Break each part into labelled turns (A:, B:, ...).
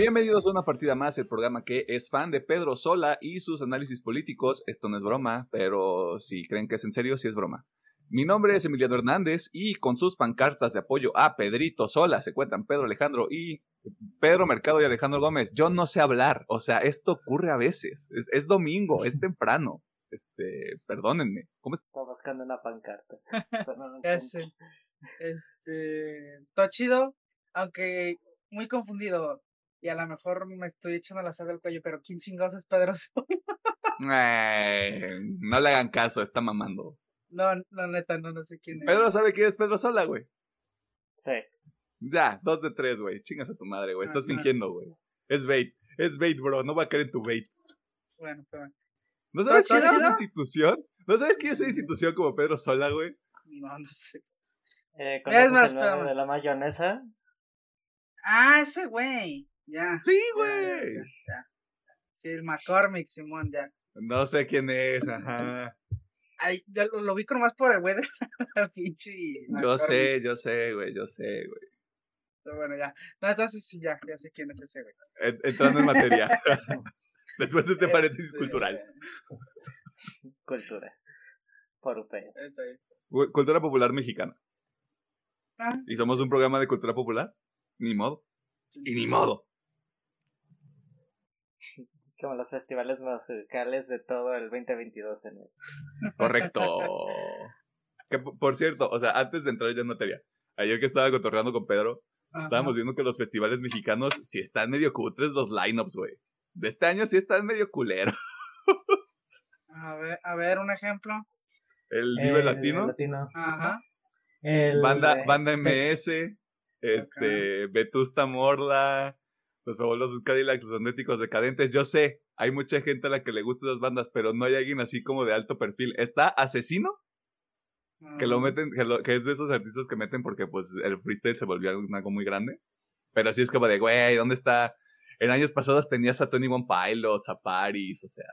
A: Bienvenidos a una partida más, el programa que es fan de Pedro Sola y sus análisis políticos. Esto no es broma, pero si creen que es en serio, sí es broma. Mi nombre es Emiliano Hernández y con sus pancartas de apoyo a Pedrito Sola se cuentan Pedro Alejandro y Pedro Mercado y Alejandro Gómez. Yo no sé hablar, o sea, esto ocurre a veces. Es, domingo, es temprano. Este, perdónenme.
B: ¿Cómo Está buscando una pancarta.
C: Ese, este, todo chido, aunque muy confundido. Y a lo mejor me estoy echando la sal del cuello, pero ¿quién chingados es Pedro Sola?
A: no le hagan caso, está mamando.
C: No, no, neta, no, no sé quién es.
A: Pedro sabe quién es Pedro Sola, güey.
B: Sí.
A: Ya, dos de tres, güey. Chingas a tu madre, güey. Estás fingiendo, güey. Es bait. Es bait, bro. No va a caer en tu bait.
C: Bueno, pero...
A: ¿No sabes quién es una institución? ¿No sabes quién es una institución como Pedro Sola, güey?
C: No, no sé.
B: Eh, es más, el de la mayonesa?
C: Ah, ese güey. Ya.
A: Sí, güey.
C: Sí, el McCormick, Simón, ya.
A: No sé quién es, ajá.
C: Ay, ya lo, lo vi con más por el güey de la pinche.
A: Yo sé, yo sé, güey, yo sé, güey.
C: Pero bueno, ya. No, entonces sí, ya, ya sé quién es ese, güey.
A: Entrando en materia. Después de este paréntesis este, cultural.
B: Cultura. Por
A: Cultura popular mexicana.
C: Ah.
A: ¿Y somos un programa de cultura popular? Ni modo. Y ni modo.
B: Como los festivales musicales de todo el 2022 en eso.
A: Correcto. que por cierto, o sea, antes de entrar ya en materia, ayer que estaba cotorreando con Pedro, estábamos viendo que los festivales mexicanos sí están medio cutres los lineups, güey. De este año sí están medio culeros.
C: A ver, a ver, un ejemplo.
A: El Vive Latino.
B: Latino.
C: Ajá.
A: banda, banda MS, este, Vetusta Morla, los fabulosos Cadillacs, los Sonéticos Decadentes. Yo sé, hay mucha gente a la que le gustan esas bandas, pero no hay alguien así como de alto perfil. ¿Está Asesino? Que lo mm. meten, que, es de esos artistas que meten porque pues el freestyle se volvió algo muy grande. Pero así es como de, güey, ¿dónde está? En años pasados tenías a Tony One Pilots, a Paris, o sea,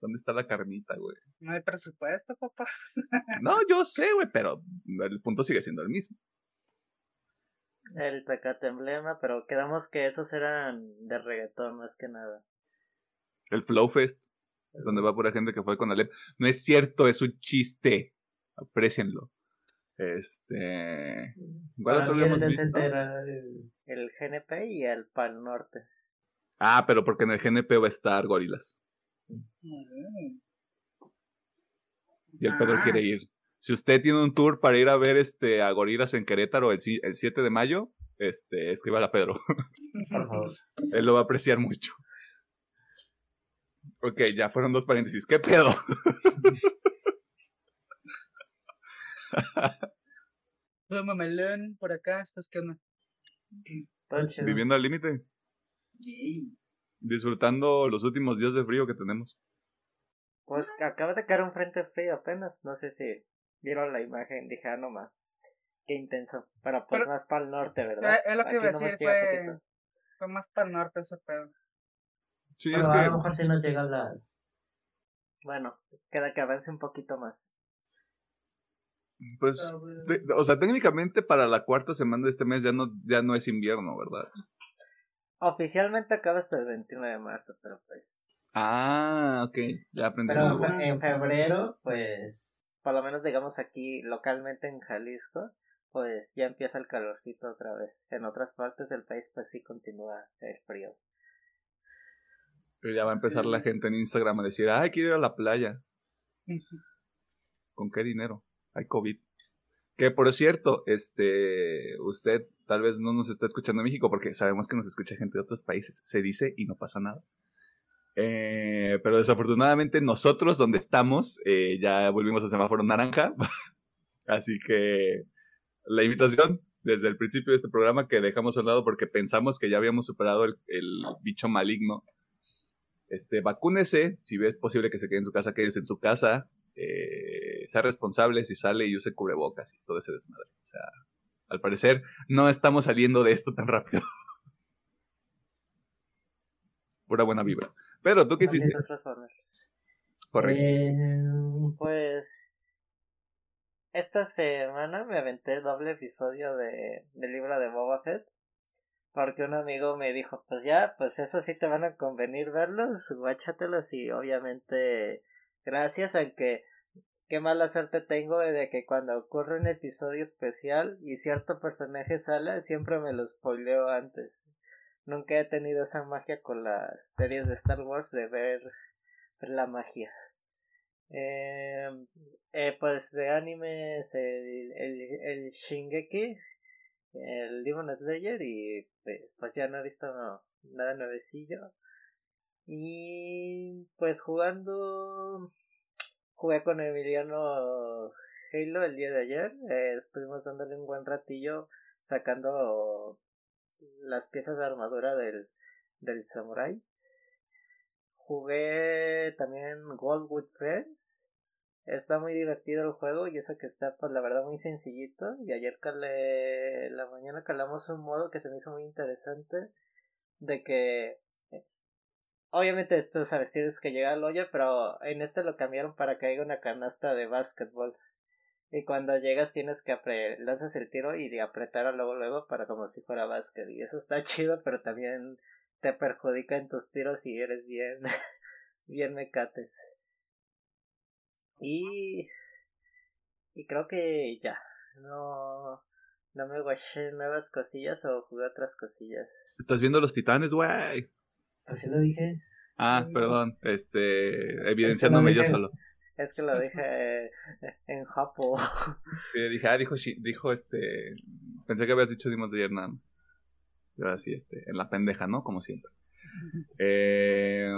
A: ¿dónde está la carnita, güey?
C: No hay presupuesto, papá.
A: no, yo sé, güey, pero el punto sigue siendo el mismo
B: el Tecate Emblema, pero quedamos que esos eran de reggaetón más que nada.
A: El Flow Fest, donde va pura gente que fue con Alep. No es cierto, es un chiste. Aprecienlo. Este.
B: ¿Cuál otro el, el, GNP y el Pal Norte.
A: Ah, pero porque en el GNP va a estar Gorilas. Mm. Y el Pedro quiere ah. ir. Si usted tiene un tour para ir a ver este a Gorilas en Querétaro el, el 7 de mayo, este, escríbale a Pedro.
B: Por favor.
A: Él lo va a apreciar mucho. Ok, ya fueron dos paréntesis. ¿Qué pedo?
C: Mamelón, por acá, ¿estás qué onda?
A: Viviendo al límite. Disfrutando los últimos días de frío que tenemos.
B: Pues acaba de caer un frente frío apenas. No sé si vieron la imagen, dije, ah, no más. Qué intenso. Pero pues más para el norte, ¿verdad?
C: Eh, es lo que iba a decir, fue, fue más para el norte ese pedo.
A: Sí, es que... A
B: lo mejor si nos llegan las. Bueno, queda que avance un poquito más.
A: Pues, o sea, técnicamente para la cuarta semana de este mes ya no, ya no es invierno, ¿verdad?
B: Oficialmente acaba hasta el 29 de marzo, pero pues.
A: Ah, ok, ya aprendí.
B: Pero en febrero, pues por lo menos digamos aquí localmente en Jalisco, pues ya empieza el calorcito otra vez. En otras partes del país pues sí continúa el frío.
A: Pero ya va a empezar la gente en Instagram a decir, ay, quiero ir a la playa. ¿Con qué dinero? Hay COVID. Que por cierto, este, usted tal vez no nos está escuchando en México porque sabemos que nos escucha gente de otros países. Se dice y no pasa nada. Eh, pero desafortunadamente nosotros donde estamos eh, ya volvimos a semáforo naranja. Así que la invitación desde el principio de este programa que dejamos a un lado porque pensamos que ya habíamos superado el, bicho maligno. Este, vacúnese, si es posible que se quede en su casa, quédese en su casa, eh, sea responsable si sale y use cubrebocas y todo ese desmadre. O sea, al parecer no estamos saliendo de esto tan rápido. Pura buena vibra. Pero tú qué hiciste.
B: Correcto. Eh, pues esta semana me aventé el doble episodio de, del libro de Boba Fett. porque un amigo me dijo, pues ya, pues eso sí te van a convenir verlos, guáchatelos y obviamente gracias, aunque qué mala suerte tengo de que cuando ocurre un episodio especial y cierto personaje sale, siempre me lo spoileo antes. Nunca he tenido esa magia con las series de Star Wars de ver, la magia. Eh, eh, pues de animes el, el, el Shingeki el Demon Slayer y pues, pues ya no he visto nada nuevecillo. Y pues jugando, jugué con Emiliano Halo el día de ayer, eh, estuvimos dándole un buen ratillo sacando las piezas de armadura del, del samurai. Jugué también Gold with Friends Está muy divertido el juego y eso que está, pues la verdad, muy sencillito. Y ayer calé, la mañana calamos un modo que se me hizo muy interesante. De que, obviamente tú sabes, tienes que llegar al hoyo, pero en este lo cambiaron para que haya una canasta de básquetbol. Y cuando llegas tienes que lanzas el tiro y apretar luego luego para como si fuera básquet. Y eso está chido, pero también te perjudica en tus tiros si eres bien, bien mecates. Y. Y creo que ya. No. No me guaché nuevas cosillas o jugué otras cosillas.
A: ¿Estás viendo los titanes, güey?
B: Pues sí lo dije.
A: Ah, perdón. Este. Evidenciándome yo solo.
B: Es que lo dije en Japo.
A: Sí, dije, ah, dijo, dijo este. Pensé que habías dicho Dimos de ayer nada más. Pero así, este. En la pendeja, ¿no? Como siempre. Eh.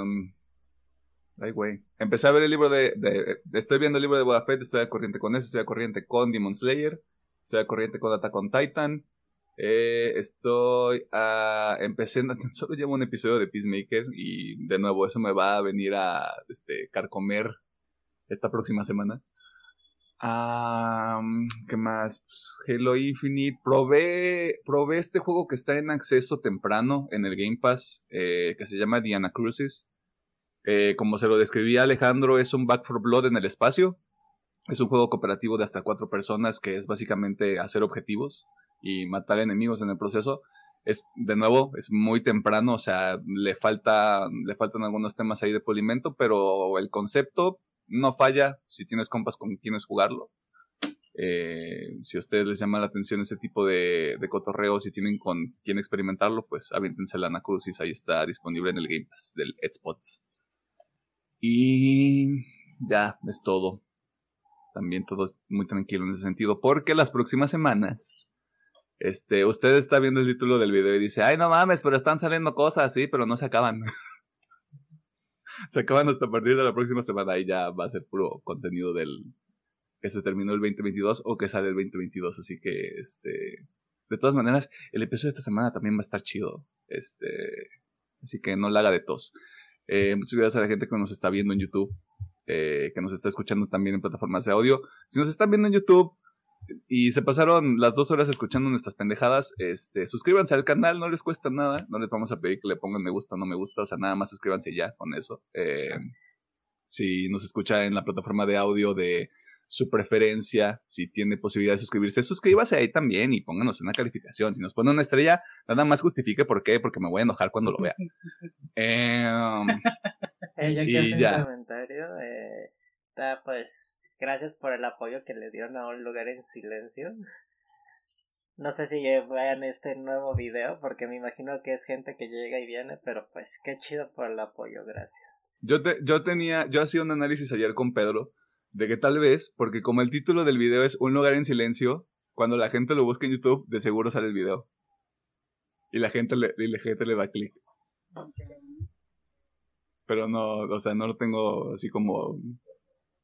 A: Ay, güey. Empecé a ver el libro de, Estoy viendo el libro de Boba Fett, estoy a corriente con eso, estoy a corriente con Demon Slayer, estoy a corriente con Attack on Titan. Eh, estoy a. Empecé. Solo llevo un episodio de Peacemaker y de nuevo eso me va a venir a este, carcomer esta próxima semana. ¿Qué más? Pues, Halo Infinite. Probé, probé este juego que está en acceso temprano en el Game Pass, eh, que se llama Diana Cruises. Eh, como se lo describía Alejandro, es un Back for Blood en el espacio. Es un juego cooperativo de hasta cuatro personas que es básicamente hacer objetivos y matar enemigos en el proceso. Es, de nuevo, es muy temprano, o sea, le, falta, le faltan algunos temas ahí de polimento, pero el concepto no falla si tienes compas con quienes jugarlo. Eh, si a ustedes les llama la atención ese tipo de, de cotorreos y tienen con quien experimentarlo, pues aviéntense la Anacrucis, ahí está disponible en el Game Pass del Xbox. Y ya es todo. También todo es muy tranquilo en ese sentido. Porque las próximas semanas. Este, usted está viendo el título del video y dice, ay no mames, pero están saliendo cosas, sí, pero no se acaban. se acaban hasta partir de la próxima semana y ya va a ser puro contenido del que se terminó el 2022 o que sale el 2022. Así que, este, de todas maneras, el episodio de esta semana también va a estar chido. Este, así que no la haga de tos. Eh, muchas gracias a la gente que nos está viendo en YouTube, eh, que nos está escuchando también en plataformas de audio. Si nos están viendo en YouTube y se pasaron las dos horas escuchando nuestras pendejadas, este, suscríbanse al canal, no les cuesta nada, no les vamos a pedir que le pongan me gusta o no me gusta, o sea, nada más suscríbanse ya con eso. Eh, si nos escucha en la plataforma de audio de su preferencia, si tiene posibilidad de suscribirse, suscríbase ahí también y pónganos una calificación. Si nos pone una estrella, nada más justifique por qué, porque me voy a enojar cuando lo vea.
B: eh, hace un comentario, eh, pues gracias por el apoyo que le dieron a un lugar en silencio. No sé si vean este nuevo video, porque me imagino que es gente que llega y viene, pero pues qué chido por el apoyo, gracias.
A: Yo, yo tenía, yo hacía un análisis ayer con Pedro de que tal vez, porque como el título del video es Un lugar en silencio, cuando la gente lo busca en YouTube, de seguro sale el video. Y la gente le, y la gente le da clic. Pero no, o sea, no lo tengo así como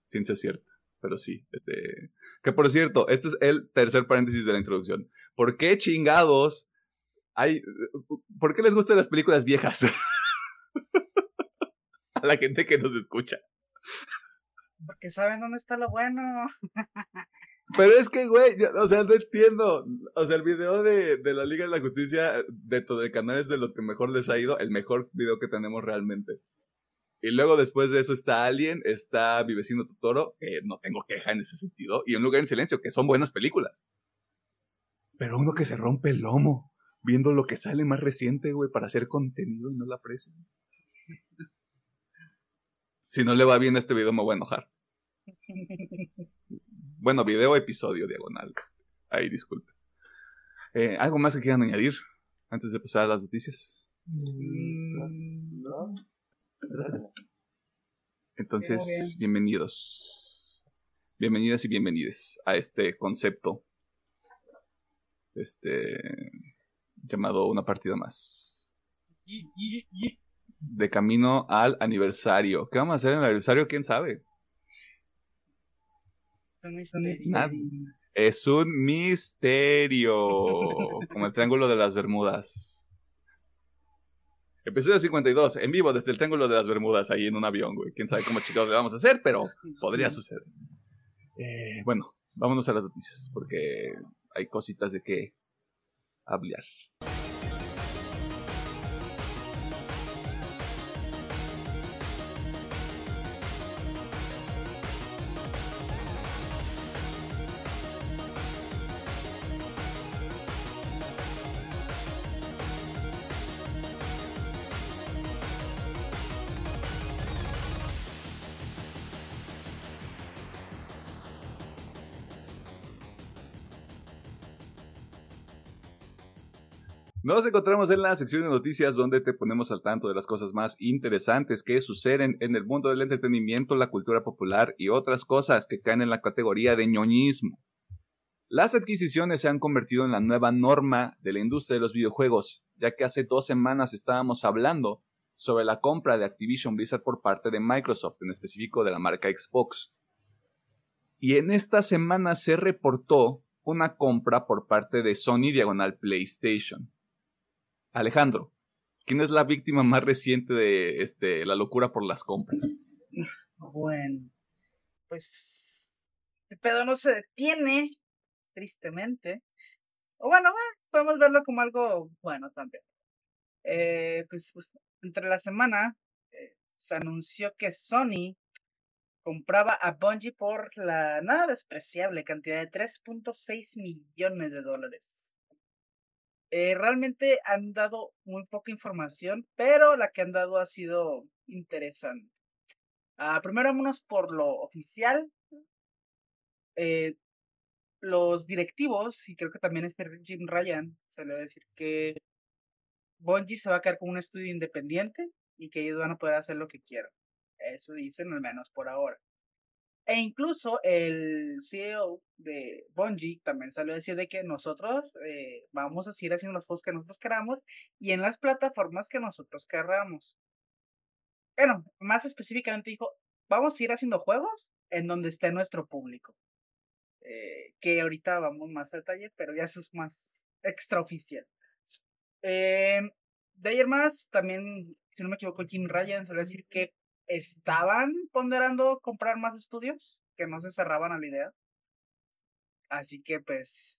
A: ciencia cierta. Pero sí, este... Que por cierto, este es el tercer paréntesis de la introducción. ¿Por qué chingados hay... ¿Por qué les gustan las películas viejas? A la gente que nos escucha.
C: Porque saben dónde está lo bueno.
A: Pero es que, güey, o sea, no entiendo. O sea, el video de, de la Liga de la Justicia de todo el canal es de los que mejor les ha ido, el mejor video que tenemos realmente. Y luego después de eso está Alien, está Mi vecino Totoro, que no tengo queja en ese sentido, y Un lugar en silencio, que son buenas películas. Pero uno que se rompe el lomo viendo lo que sale más reciente, güey, para hacer contenido y no la aprecian. Si no le va bien a este video, me voy a enojar. Bueno, video, episodio, diagonal. Este, ahí, disculpe. Eh, ¿Algo más que quieran añadir antes de pasar a las noticias?
B: Mm, ¿No?
A: Entonces, bienvenidos. Bienvenidas y bienvenides a este concepto. Este. llamado Una partida más. De camino al aniversario. ¿Qué vamos a hacer en el aniversario? ¿Quién sabe? Nadie. Es un misterio. Como el Triángulo de las Bermudas. Episodio 52, en vivo desde el Triángulo de las Bermudas, ahí en un avión, güey. Quién sabe cómo chicos le vamos a hacer, pero podría suceder. Eh, bueno, vámonos a las noticias, porque hay cositas de que hablar. Nos encontramos en la sección de noticias donde te ponemos al tanto de las cosas más interesantes que suceden en el mundo del entretenimiento, la cultura popular y otras cosas que caen en la categoría de ñoñismo. Las adquisiciones se han convertido en la nueva norma de la industria de los videojuegos, ya que hace dos semanas estábamos hablando sobre la compra de Activision Blizzard por parte de Microsoft, en específico de la marca Xbox. Y en esta semana se reportó una compra por parte de Sony Diagonal PlayStation. Alejandro, ¿quién es la víctima más reciente de este, la locura por las compras?
C: Bueno, pues el pedo no se detiene, tristemente. O bueno, podemos verlo como algo bueno también. Eh, pues, pues, entre la semana eh, se anunció que Sony compraba a Bungie por la nada despreciable cantidad de 3.6 millones de dólares. Eh, realmente han dado muy poca información, pero la que han dado ha sido interesante. Ah, primero vámonos por lo oficial. Eh, los directivos, y creo que también este Jim Ryan, se le va a decir que Bungie se va a quedar con un estudio independiente y que ellos van a poder hacer lo que quieran. Eso dicen al menos por ahora. E incluso el CEO de Bungie también salió a decir de que nosotros eh, vamos a seguir haciendo los juegos que nosotros queramos y en las plataformas que nosotros querramos. Bueno, más específicamente dijo, vamos a ir haciendo juegos en donde esté nuestro público. Eh, que ahorita vamos más a detalle, pero ya eso es más extraoficial. Eh, de ayer más, también, si no me equivoco, Jim Ryan salió a decir que estaban ponderando comprar más estudios, que no se cerraban a la idea. Así que pues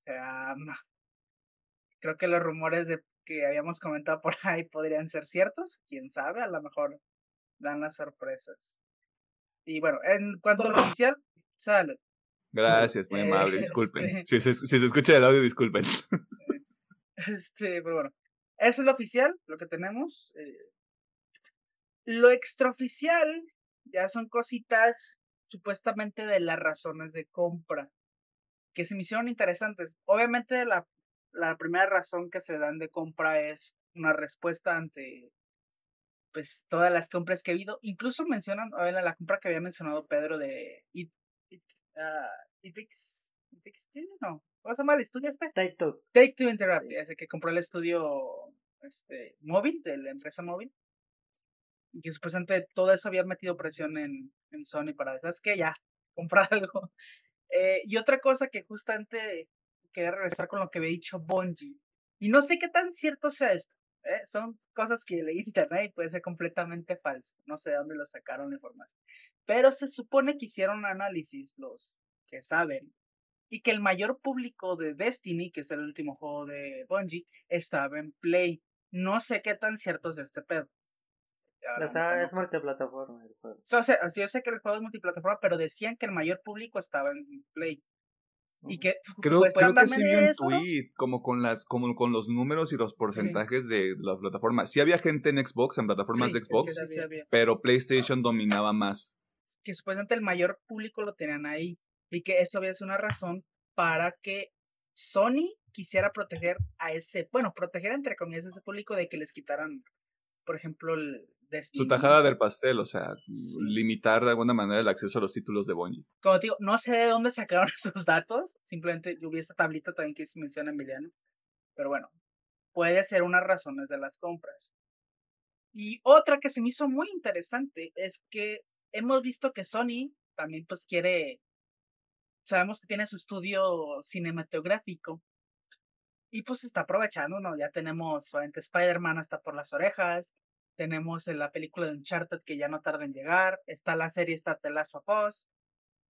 C: creo que los rumores de que habíamos comentado por ahí podrían ser ciertos, quién sabe, a lo mejor dan las sorpresas. Y bueno, en cuanto a lo oficial, salud.
A: Gracias, muy amable, disculpen. Si, se, si se escucha el audio, disculpen.
C: Este, pero bueno, eso es lo oficial, lo que tenemos. Eh, lo extraoficial ya son cositas supuestamente de las razones de compra que se me hicieron interesantes. Obviamente la, la primera razón que se dan de compra es una respuesta ante pues todas las compras que ha habido. Incluso mencionan, a ver, la compra que había mencionado Pedro de It, it, uh, no, ¿cómo se llama el estudio este?
B: Take Two.
C: Take Two Interactive, ese que compró el estudio este, móvil, de la empresa móvil y que supuestamente todo eso había metido presión en, en Sony para, ¿sabes qué? Ya, comprar algo. Eh, y otra cosa que justamente quería regresar con lo que había dicho Bungie. Y no sé qué tan cierto sea esto. ¿eh? Son cosas que leí en internet y puede ser completamente falso. No sé de dónde lo sacaron la información. Pero se supone que hicieron análisis los que saben. Y que el mayor público de Destiny, que es el último juego de Bungie, estaba en Play. No sé qué tan cierto es este pedo
B: es multiplataforma el juego.
C: O sea, yo sé que el juego es multiplataforma, pero decían que el mayor público estaba en Play. Y que
A: creo, creo que sí vi un tweet como con las como con los números y los porcentajes de la plataforma. Sí había gente en Xbox, en plataformas de Xbox, pero PlayStation dominaba más.
C: Que supuestamente el mayor público lo tenían ahí y que eso había sido una razón para que Sony quisiera proteger a ese, bueno, proteger entre comillas a ese público de que les quitaran, por ejemplo, el
A: Su tajada del pastel, o sea, limitar de alguna manera el acceso a los títulos de Bungie.
C: Como te digo, no sé de dónde sacaron esos datos, simplemente yo vi esta tablita también que se menciona Emiliano, pero bueno, puede ser unas razones de las compras. Y otra que se me hizo muy interesante es que hemos visto que Sony también pues quiere sabemos que tiene su estudio cinematográfico. Y pues está aprovechando, ¿no? Ya tenemos solamente Spider-Man hasta por las orejas. Tenemos la película de Uncharted que ya no tarda en llegar. Está la serie, está The Last of Us.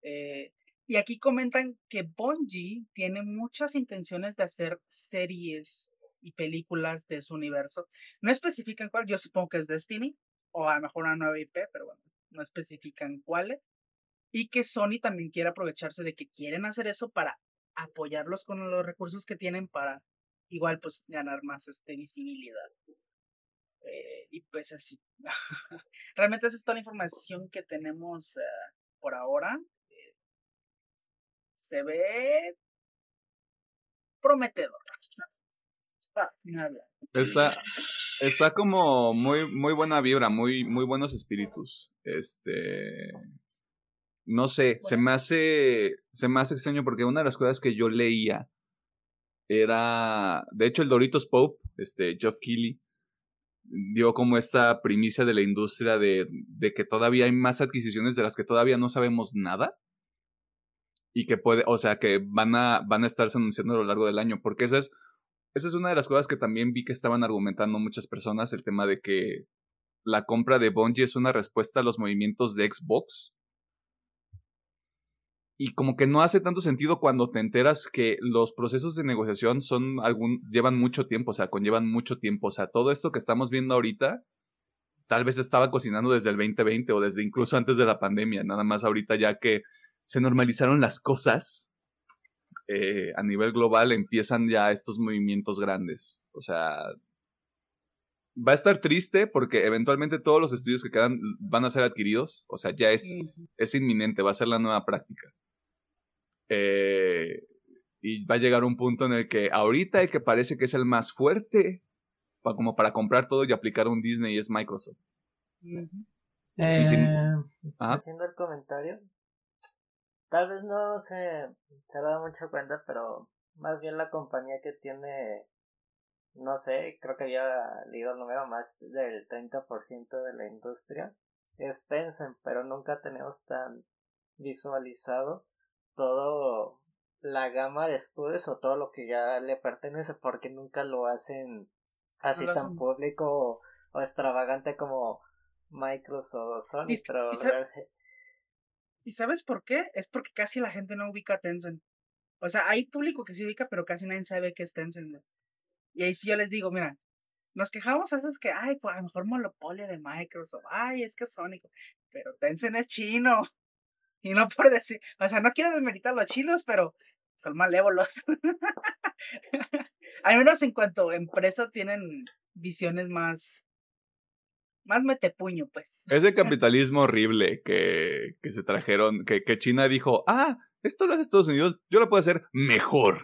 C: Eh, y aquí comentan que Bungie tiene muchas intenciones de hacer series y películas de su universo. No especifican cuál, yo supongo que es Destiny, o a lo mejor una nueva IP, pero bueno, no especifican cuáles y que Sony también quiere aprovecharse de que quieren hacer eso para apoyarlos con los recursos que tienen para igual pues ganar más este, visibilidad. Eh, y pues así. Realmente esa es toda la información que tenemos eh, por ahora. Eh, se ve prometedor.
A: Ah, está, está como muy, muy buena vibra, muy, muy buenos espíritus. Este no sé, se me hace, se me hace extraño porque una de las cosas que yo leía era, de hecho el Doritos Pope, este, Geoff Keighley, dio como esta primicia de la industria de, de que todavía hay más adquisiciones de las que todavía no sabemos nada. Y que puede, o sea, que van a, van a estarse anunciando a lo largo del año, porque esa es, esa es una de las cosas que también vi que estaban argumentando muchas personas, el tema de que la compra de Bungie es una respuesta a los movimientos de Xbox y como que no hace tanto sentido cuando te enteras que los procesos de negociación son algún llevan mucho tiempo, o sea, conllevan mucho tiempo, o sea, todo esto que estamos viendo ahorita tal vez estaba cocinando desde el 2020 o desde incluso antes de la pandemia, nada más ahorita ya que se normalizaron las cosas eh, a nivel global empiezan ya estos movimientos grandes, o sea, va a estar triste porque eventualmente todos los estudios que quedan van a ser adquiridos, o sea, ya es, es inminente, va a ser la nueva práctica. Eh, y va a llegar un punto en el que ahorita el que parece que es el más fuerte como para comprar todo y aplicar un Disney es Microsoft.
B: Eh, haciendo el comentario, tal vez no se, se ha dado mucha cuenta, pero más bien la compañía que tiene, no sé, creo que había leído el número más del 30% de la industria, es Tencent, pero nunca tenemos tan visualizado todo la gama de estudios o todo lo que ya le pertenece porque nunca lo hacen así tan público o, extravagante como Microsoft o Sony ¿Y, pero
C: ¿Y, sabes por qué? Es porque casi la gente no ubica Tencent. O sea, hay público que sí ubica, pero casi nadie sabe qué es Tencent. Y ahí sí yo les digo, mira, nos quejamos a veces que, ay, pues a lo mejor monopolio de Microsoft, ay, es que Sonic, pero Tencent es chino. Y no por decir, o sea, no quiero desmeritar a los chinos, pero son malévolos. Al menos en cuanto a empresa tienen visiones más más metepuño, pues.
A: Ese capitalismo horrible que, que se trajeron, que, que, China dijo, ah, esto lo hace Estados Unidos, yo lo puedo hacer mejor.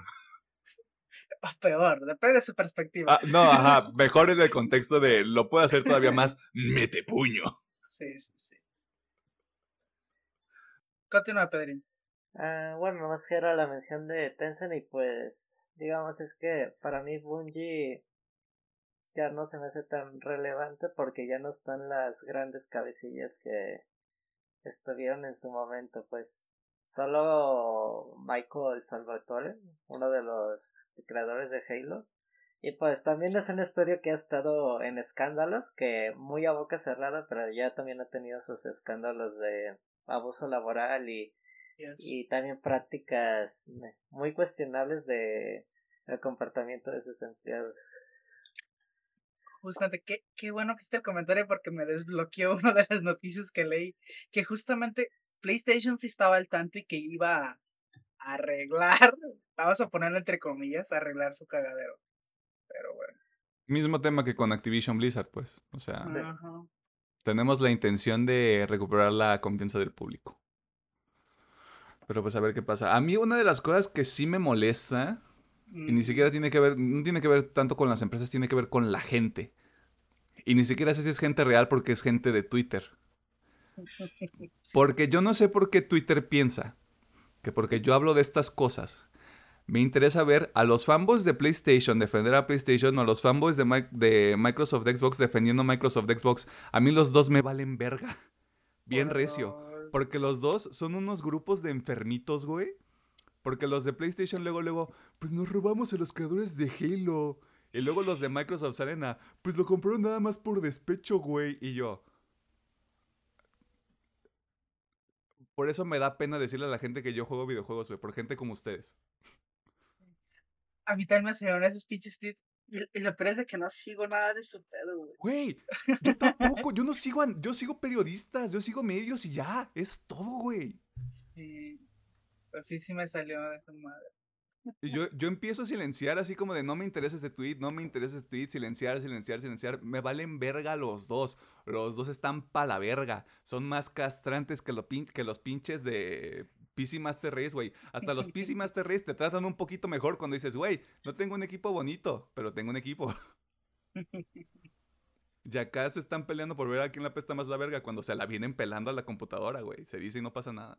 C: O peor, depende de su perspectiva.
A: Ah, no, ajá, mejor en el contexto de lo puedo hacer todavía más metepuño.
C: Sí, sí, sí. Continúa, Pedrín.
B: Ah, bueno, nomás que era la mención de Tencent y pues, digamos, es que para mí Bungie ya no se me hace tan relevante porque ya no están las grandes cabecillas que estuvieron en su momento, pues solo Michael Salvatore, uno de los creadores de Halo, y pues también es un estudio que ha estado en escándalos, que muy a boca cerrada, pero ya también ha tenido sus escándalos de abuso laboral y, y también prácticas muy cuestionables de el comportamiento de sus empleados.
C: Justamente, qué, qué bueno que esté el comentario porque me desbloqueó una de las noticias que leí, que justamente PlayStation sí estaba al tanto y que iba arreglar, vamos a ponerlo entre comillas, arreglar su cagadero. Pero bueno.
A: Mismo tema que con Activision Blizzard, pues. O sea,
B: Sí.
C: Ajá.
A: Tenemos la intención de recuperar la confianza del público. Pero pues a ver qué pasa. A mí una de las cosas que sí me molesta, y ni
C: Mm,
A: siquiera tiene que ver, no tiene que ver tanto con las empresas, tiene que ver con la gente. Y ni siquiera sé si es gente real porque es gente de Twitter. Porque yo no sé por qué Twitter piensa que porque yo hablo de estas cosas, me interesa ver a los fanboys de PlayStation defender a PlayStation o a los fanboys de, Mi- de Microsoft Xbox defendiendo a Microsoft Xbox. A mí los dos me valen verga. Bien recio. Porque los dos son unos grupos de enfermitos, güey. Porque los de PlayStation luego, luego, pues nos robamos a los creadores de Halo. Y luego los de Microsoft salen a, pues lo compraron nada más por despecho, güey. Y yo. Por eso me da pena decirle a la gente que yo juego videojuegos, güey. Por gente como ustedes.
C: A mí también me salieron esos pinches tweets. Y, y lo peor es de que no sigo nada de su pedo, güey.
A: Güey, yo tampoco. Yo no sigo, yo sigo periodistas, yo sigo medios y ya. Es todo, güey.
C: Sí. Pero sí, sí me salió de esa madre.
A: Y yo, yo empiezo a silenciar así como de no me interesa este tweet, no me interesa este tweet, silenciar, silenciar, silenciar. Me valen verga los dos. Los dos están pa' la verga. Son más castrantes que, lo pin- que los pinches de PC Master Race, güey. Hasta los PC Master Race te tratan un poquito mejor cuando dices, güey, no tengo un equipo bonito, pero tengo un equipo. Y acá se están peleando por ver a quién la pesta más la verga cuando se la vienen pelando a la computadora, güey. Se dice y no pasa nada.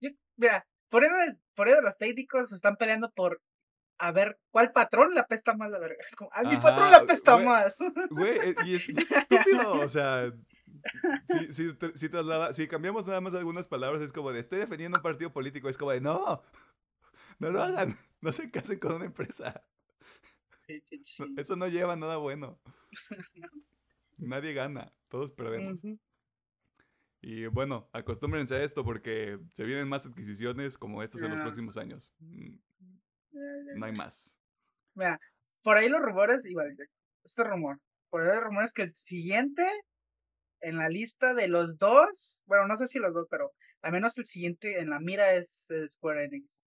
C: Yo- mira, por eso, por eso los técnicos se están peleando por a ver cuál patrón la pesta más la verga. Como, a mi
A: Ajá,
C: patrón la pesta más.
A: Güey, eh, y es, y es estúpido, o sea, si, si, si traslada- si cambiamos nada más algunas palabras, es como de, estoy defendiendo un partido político, es como de, no, no lo hagan, no se casen con una empresa,
C: Sí, sí, sí.
A: no- eso no lleva nada bueno, nadie gana, todos perdemos.
C: Ujú.
A: Y bueno, acostúmbrense a esto porque se vienen más adquisiciones como estas en los próximos años, Mm, no hay más.
C: Mira, por ahí los rumores, igual, este rumor, por ahí los rumores que el siguiente en la lista de los dos, bueno, no sé si los dos, pero al menos el siguiente en la mira es eh, Square Enix.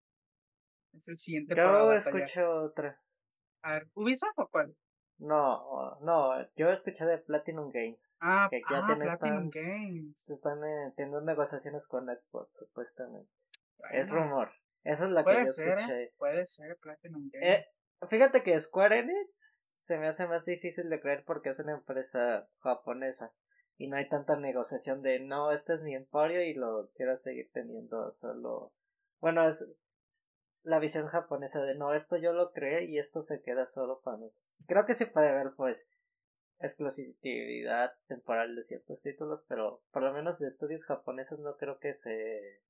C: Es el siguiente.
B: Yo escucho otra.
C: A ver, ¿Ubisoft o cuál?
B: No, no, yo escuché de Platinum Games.
C: Ah,
B: Que ya
C: ah,
B: tiene
C: Platinum
B: esta-
C: Games.
B: Están eh, teniendo negociaciones con Xbox, supuestamente. es rumor. Eso es lo que yo
C: ser,
B: escuché.
C: ¿eh? Puede ser Platinum Games.
B: Eh, fíjate que Square Enix se me hace más difícil de creer porque es una empresa japonesa y no hay tanta negociación de no, este es mi emporio y lo quiero seguir teniendo solo. Bueno, es la visión japonesa de no, esto yo lo creé y esto se queda solo para nosotros. Creo que sí puede haber pues exclusividad temporal de ciertos títulos, pero por lo menos de estudios japoneses no creo que se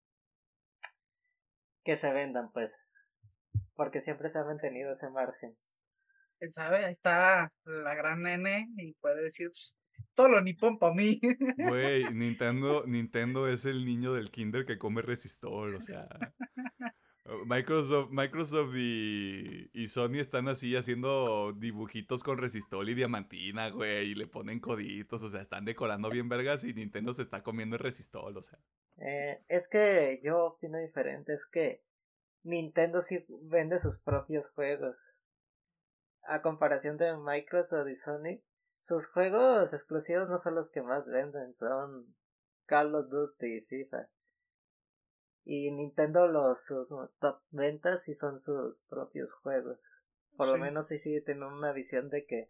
B: que se vendan pues porque siempre se ha mantenido ese margen.
C: ¿Quién sabe? Ahí está la gran nene y puede decir "Pss, todo lo nipón para mí.
A: Güey, Nintendo, Nintendo es el niño del kinder que come resistor, o sea. Microsoft, Microsoft y, y Sony están así haciendo dibujitos con resistol y diamantina, güey, y le ponen coditos, o sea, están decorando bien vergas y Nintendo se está comiendo el resistol, o sea.
B: Eh, es que yo opino diferente, es que Nintendo sí vende sus propios juegos. A comparación de Microsoft y Sony, sus juegos exclusivos no son los que más venden, son Call of Duty y FIFA. Y Nintendo los sus top ventas sí son sus propios juegos. Por lo
C: Sí.
B: menos sí sigue teniendo una visión de que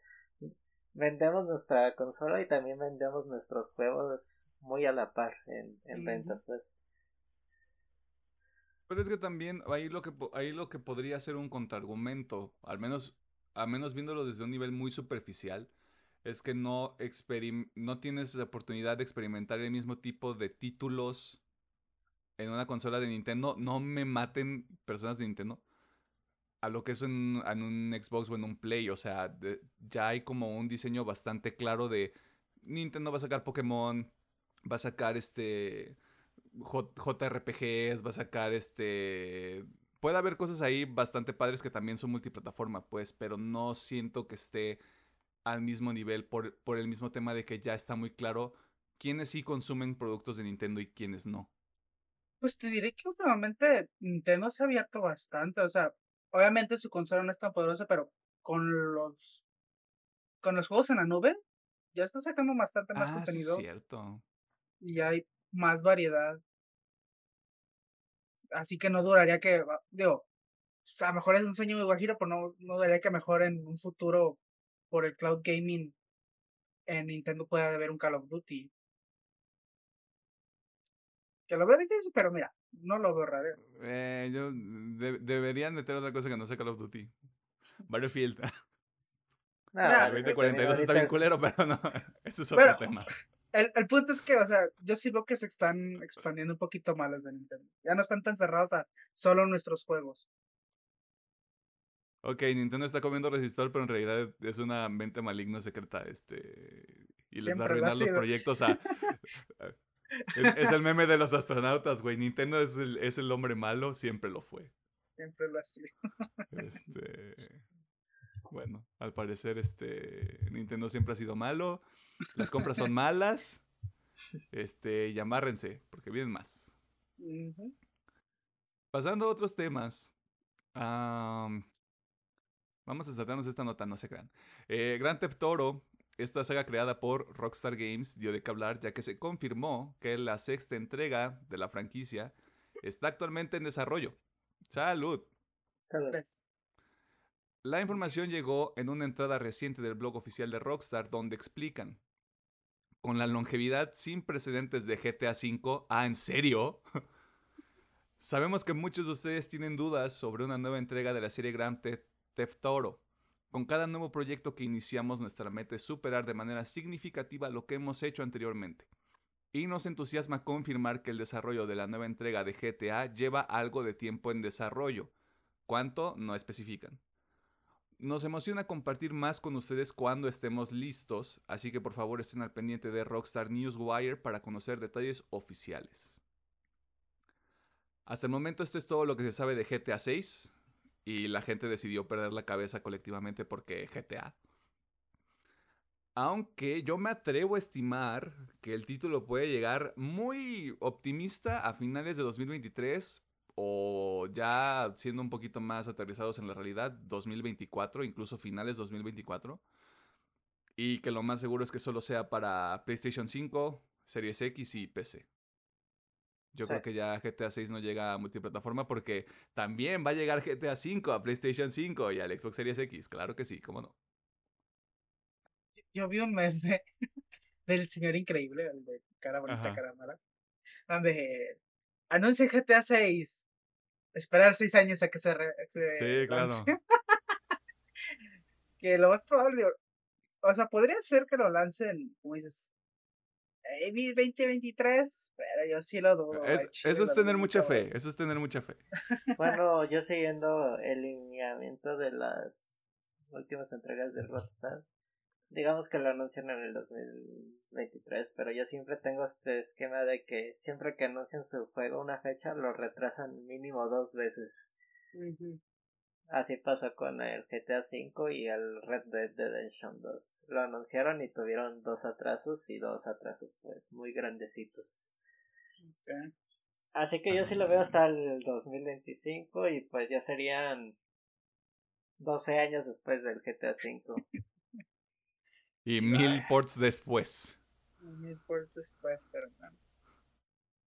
B: vendemos nuestra consola y también vendemos nuestros juegos muy a la par en, en ventas pues
A: Pero es que también ahí lo que, ahí lo que podría ser un contraargumento, al menos, al menos viéndolo desde un nivel muy superficial, es que no, no tienes la oportunidad de experimentar el mismo tipo de títulos en una consola de Nintendo. No me maten personas de Nintendo a lo que es en, un Xbox o en un Play. O sea, de- ya hay como un diseño bastante claro de Nintendo va a sacar Pokémon, va a sacar este JRPGs, va a sacar este... Puede haber cosas ahí bastante padres que también son multiplataforma, pues, pero no siento que esté al mismo nivel por, por el mismo tema de que ya está muy claro quiénes sí consumen productos de Nintendo y quiénes no.
C: Pues te diré que últimamente Nintendo se ha abierto bastante, o sea, obviamente su consola no es tan poderosa, pero con los con los juegos en la nube ya está sacando bastante más
A: Ah,
C: contenido
A: cierto.
C: y hay más variedad. Así que no duraría que, ah, digo, a lo mejor es un sueño muy guajiro, pero no, no duraría que mejor en un futuro por el cloud gaming en Nintendo pueda haber un Call of Duty. Que lo veo difícil, pero mira, no lo veo raro.
A: Eh, yo de- deberían meter otra cosa que no sea Call of Duty. Battlefield.
B: No, porque
A: 2042 está bien culero, pero no. Eso es otro tema.
C: El, el punto es que, o sea, yo sí veo que se están expandiendo un poquito más los de Nintendo. Ya no están tan cerrados a solo nuestros juegos.
A: Ok, Nintendo está comiendo resistor, pero en realidad es una mente maligna secreta, este... Y les va a arruinar los proyectos a... es, el meme de los astronautas, güey. Nintendo es el, es el hombre malo, siempre lo fue.
C: Siempre lo ha sido.
A: Este... Bueno, al parecer, este... Nintendo siempre ha sido malo. Las compras son malas. Este, y amárrense, porque vienen más.
C: Ujú.
A: Pasando a otros temas. am, vamos a saltarnos esta nota, no se crean. Eh, Grand Theft Auto, esta saga creada por Rockstar Games, dio de qué hablar ya que se confirmó que la sexta entrega de la franquicia está actualmente en desarrollo. ¡Salud!
B: Salud.
A: La información llegó en una entrada reciente del blog oficial de Rockstar donde explican, con la longevidad sin precedentes de GTA V, ah, ¿en serio? Sabemos que muchos de ustedes tienen dudas sobre una nueva entrega de la serie Grand Theft Theft Auto. Con cada nuevo proyecto que iniciamos, nuestra meta es superar de manera significativa lo que hemos hecho anteriormente. Y nos entusiasma confirmar que el desarrollo de la nueva entrega de GTA lleva algo de tiempo en desarrollo. ¿Cuánto? No especifican. Nos emociona compartir más con ustedes cuando estemos listos, así que por favor estén al pendiente de Rockstar Newswire para conocer detalles oficiales. Hasta el momento esto es todo lo que se sabe de GTA 6 y la gente decidió perder la cabeza colectivamente porque GTA. Aunque yo me atrevo a estimar que el título puede llegar muy optimista a finales de 2023 o ya siendo un poquito más aterrizados en la realidad, 2024, incluso finales 2024. Y que lo más seguro es que solo sea para PlayStation 5, Series X y PC. Yo
B: Sí.
A: creo que ya GTA 6 no llega a multiplataforma porque también va a llegar GTA 5 a PlayStation 5 y al Xbox Series X. Claro que sí, cómo no.
C: Yo vi un meme del señor increíble, el de cara bonita,
A: Ajá.
C: cara mala, donde anuncia GTA 6. Esperar seis años a que se, re- se
A: Sí, claro.
C: lance. que lo más probable, o sea, podría ser que lo lancen, como dices, maybe 2023, pero yo sí lo dudo.
A: Es- eso es tener
C: dudo
A: mucha fe, eso es tener mucha fe.
B: Bueno, yo siguiendo el lineamiento de las últimas entregas del Rockstar, digamos que lo anuncian en el 2023, pero yo siempre tengo este esquema de que siempre que anuncian su juego una fecha lo retrasan mínimo dos veces.
C: Ujú.
B: Así pasó con el GTA V y el Red Dead Redemption 2. Lo anunciaron y tuvieron dos atrasos y dos atrasos pues muy grandecitos.
C: Ok.
B: Así que yo sí lo veo hasta el 2025 y pues ya serían 12 años después del GTA V.
A: Y mil ports después.
C: Mil ports después, pero no.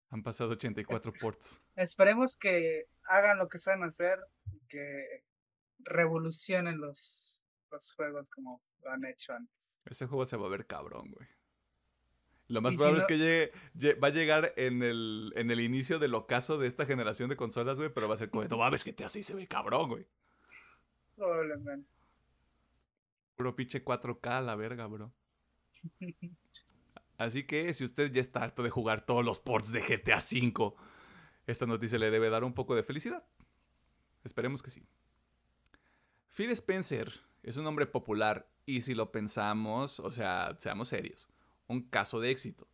A: Han pasado 84 ports.
C: Esperemos que hagan lo que saben hacer que revolucionen los, los juegos como lo han hecho antes.
A: Ese juego se va a ver cabrón, güey. Lo más
C: si
A: probable
C: no-
A: es que llegue, lle- va a llegar en el, en el inicio del ocaso de esta generación de consolas, güey, pero va a ser como, no mames, que te así se ve cabrón, güey.
C: Probablemente.
A: Puro pinche 4K a la verga, bro. Así que si usted ya está harto de jugar todos los ports de GTA V, esta noticia le debe dar un poco de felicidad. Esperemos que sí. Phil Spencer es un hombre popular y si lo pensamos, o sea, seamos serios, un caso de éxito.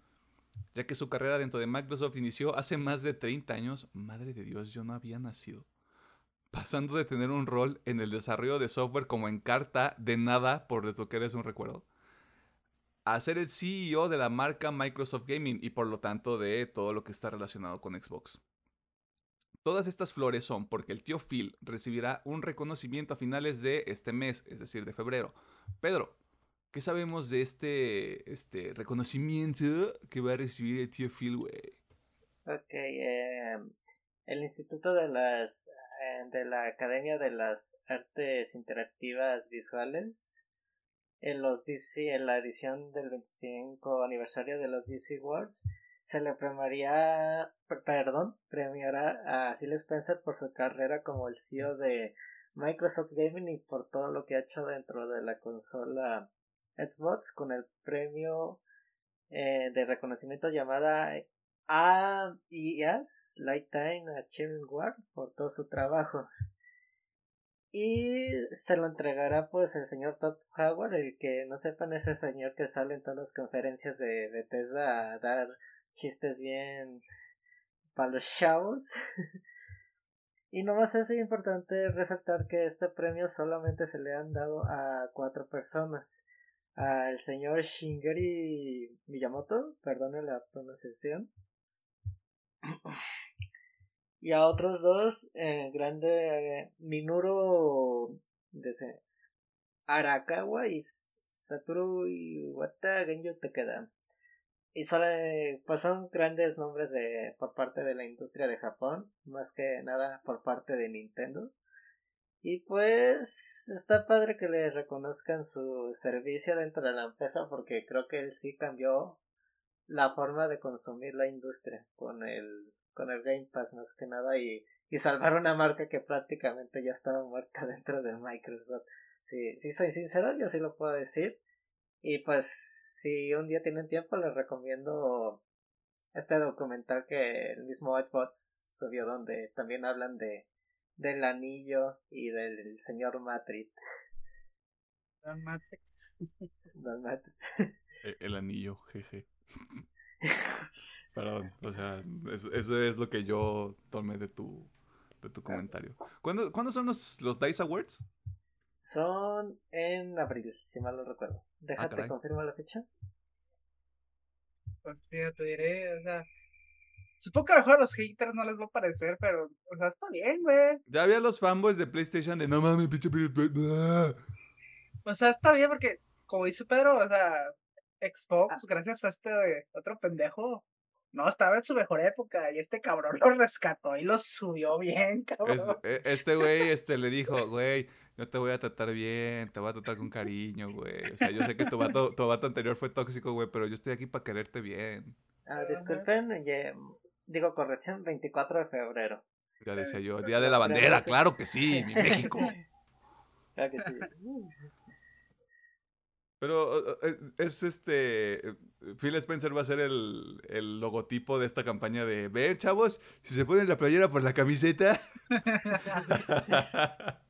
A: Ya que su carrera dentro de Microsoft inició hace más de 30 años, madre de Dios, yo no había nacido. Pasando de tener un rol en el desarrollo de software como en carta de nada, por desbloquear es un recuerdo, a ser el CEO de la marca Microsoft Gaming y por lo tanto de todo lo que está relacionado con Xbox. Todas estas flores son porque el tío Phil recibirá un reconocimiento a finales de este mes, es decir, de febrero. Pedro, ¿qué sabemos de este, este reconocimiento que va a recibir el tío Phil, güey?
B: Ok, eh, el Instituto de las eh, de la Academia de las Artes Interactivas Visuales en los DC en la edición del 25 aniversario de los DC Wars se le premiaría, perdón, premiará a Phil Spencer por su carrera como el CEO de Microsoft Gaming y por todo lo que ha hecho dentro de la consola Xbox con el premio eh, de reconocimiento llamada AES Lifetime Achievement Award por todo su trabajo. Y se lo entregará pues el señor Todd Howard, el que no sepan ese señor que sale en todas las conferencias de Bethesda a dar chistes bien para los chavos. y nomás es importante resaltar que este premio solamente se le han dado a cuatro personas. Al señor Shingeri Miyamoto, perdone la pronunciación. y a otros dos, eh, grande eh, Minuro de Arakawa y Satoru Iwata Genyo quedan y solo, pues son grandes nombres de, por parte de la industria de Japón, más que nada por parte de Nintendo. Y pues está padre que le reconozcan su servicio dentro de la empresa porque creo que él sí cambió la forma de consumir la industria con el, con el Game Pass más que nada y, y salvar una marca que prácticamente ya estaba muerta dentro de Microsoft. Si, si soy sincero, yo sí lo puedo decir. Y pues si un día tienen tiempo les recomiendo este documental que el mismo Xbox subió donde también hablan de del anillo y del señor Matrix.
C: Don Matrix.
B: Don Matrix.
A: E, el, anillo, jeje. Perdón, o sea, eso, es lo que yo tomé de tu, de tu comentario. ¿Cuándo, ¿cuándo son los, los DICE Awards?
B: Son en abril, si mal no recuerdo. Déjate, ah, confirma la fecha.
C: Pues te diré, o sea. Supongo que a lo mejor a los haters no les va a parecer, pero, o sea, está bien, güey.
A: Ya había los fanboys de PlayStation de no mames, pinche
C: O sea, está bien porque, como dice Pedro, o sea, Xbox, ah. gracias a este otro pendejo, no, estaba en su mejor época y este cabrón lo rescató y lo subió bien, cabrón.
A: E, este güey este, le dijo, güey, yo te voy a tratar bien, te voy a tratar con cariño, güey. O sea, yo sé que tu vato, tu vato anterior fue tóxico, güey, pero yo estoy aquí para quererte bien.
B: Ah, disculpen, digo corrección, 24 de febrero.
A: Ya decía yo, Día de la Bandera, claro que sí, mi México.
B: claro que sí.
A: Pero es este. Phil Spencer va a ser el, el, logotipo de esta campaña de. Ver, chavos, si se ponen la playera por la camiseta.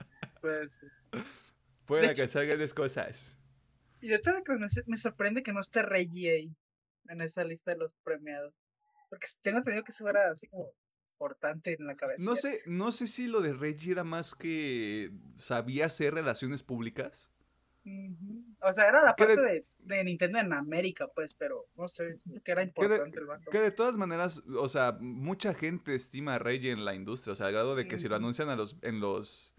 C: pues.
A: Puede que salgan las cosas.
C: Y de todas me, me sorprende que no esté Reggie ahí. En esa lista de los premiados. Porque tengo entendido que eso era así como importante en la cabeza.
A: No sé, no sé si lo de Reggie era más que sabía hacer relaciones públicas.
C: O sea, era la parte de, de, Nintendo en América, pues, pero no sé, que era importante el
A: banco. Que de todas maneras, o sea, mucha gente estima a Reggie en la industria, o sea, al grado de que si lo anuncian a los, en los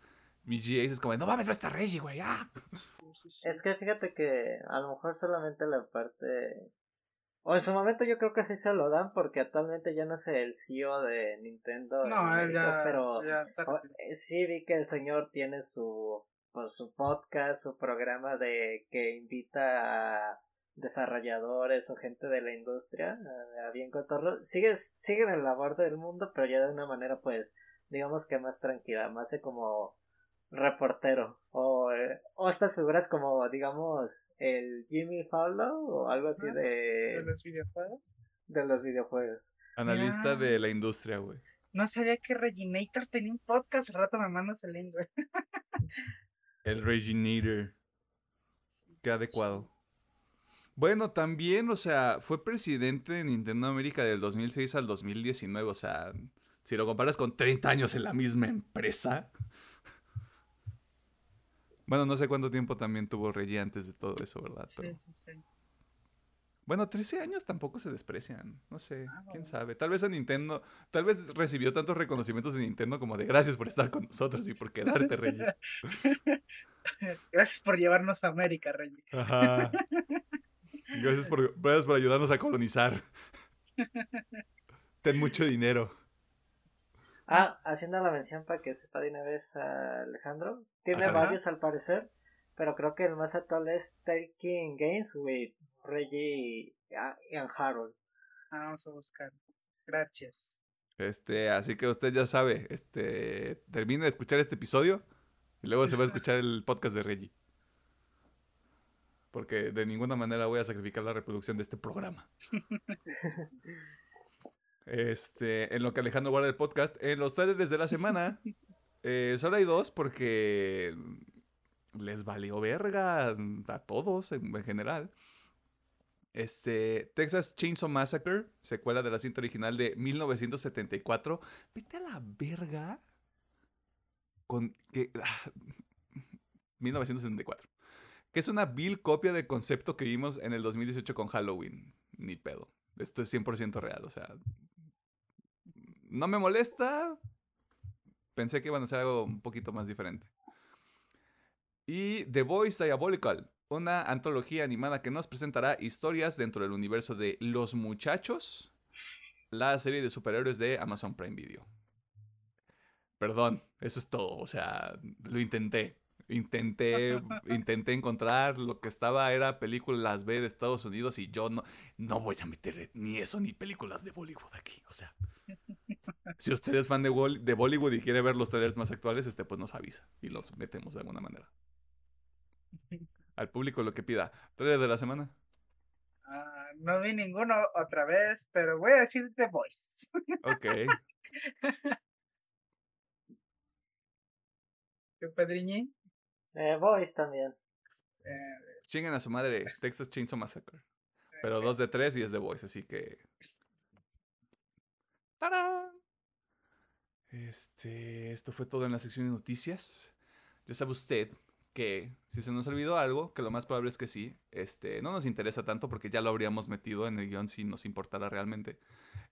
A: VGAs es como, no mames, va a estar Reggie, güey, ah".
B: Es que fíjate que a lo mejor solamente la parte... O en su momento yo creo que sí se lo dan porque actualmente ya no sé el CEO de Nintendo.
C: No, ya,
B: pero sí vi que el señor tiene su pues, su podcast, su programa de que invita a desarrolladores o gente de la industria a, bien cotorro. Sigue, sigue en el labor del mundo, pero ya de una manera, pues, digamos que más tranquila, más de como reportero o, eh, o estas figuras como digamos el Jimmy Fallon o algo así de
C: de los videojuegos
B: de los videojuegos
A: analista de la industria güey
C: no sabía que Reginator tenía un podcast al rato me mandas el link güey
A: El Reginator. Qué adecuado. Bueno, también, o sea, fue presidente de Nintendo América del 2006 al 2019. O sea, si lo comparas con 30 años en la misma empresa. Bueno, no sé cuánto tiempo también tuvo Reggie antes de todo eso, ¿verdad?
C: Sí, sí, sí.
A: Bueno, 13 años tampoco se desprecian. No sé,
C: Ah,
A: quién sabe. Tal vez a Nintendo, tal vez recibió tantos reconocimientos de Nintendo como de gracias por estar con nosotros y por quedarte, Reggie.
C: Gracias por llevarnos a América, Rey.
A: Ajá. Gracias por, gracias por ayudarnos a colonizar. Ten mucho dinero.
B: Ah, haciendo la mención para que sepa de una vez a Alejandro. Tiene
A: Ajá.
B: varios al parecer, pero creo que el más actual es Taking Games with Reggie ah, and Harold.
C: Ah, vamos a buscar. Gracias.
A: Este, así que usted ya sabe, este, termine de escuchar este episodio y luego se va a escuchar el podcast de Reggie. Porque de ninguna manera voy a sacrificar la reproducción de este programa. Este, en lo que Alejandro guarda el podcast, en los trailers de la semana, eh, solo hay dos porque les valió verga a todos en, en general. Este, Texas Chainsaw Massacre, secuela de la cinta original de 1974. Vete a la verga. Con que. ah, 1974. Que es una vil copia del concepto que vimos en el 2018 con Halloween. Ni pedo. Esto es 100% real, o sea. No me molesta. Pensé que iban a hacer algo un poquito más diferente. Y The Voice Diabolical, una antología animada que nos presentará historias dentro del universo de Los Muchachos, la serie de superhéroes de Amazon Prime Video. Perdón, eso es todo, o sea, lo intenté. Intenté, intenté encontrar lo que estaba, era películas B de Estados Unidos y yo no, no voy a meter ni eso ni películas de Bollywood aquí, o sea. Si usted es fan de, Bollywood y quiere ver los trailers más actuales, este pues nos avisa y los metemos de alguna manera. Al público lo que pida. Trailer de la semana.
C: Ah, no vi ninguno otra vez, pero voy a decir The Voice.
A: Ok.
C: ¿Qué Pedriñi?
B: Eh, Boys también.
C: Eh,
A: Chingan a su madre Texas Chainsaw Massacre. Pero dos de tres y es The Voice, así que. ¡Tarán! Este. Esto fue todo en la sección de noticias. Ya sabe usted que si se nos olvidó algo, que lo más probable es que sí, este, no nos interesa tanto porque ya lo habríamos metido en el guion si nos importara realmente.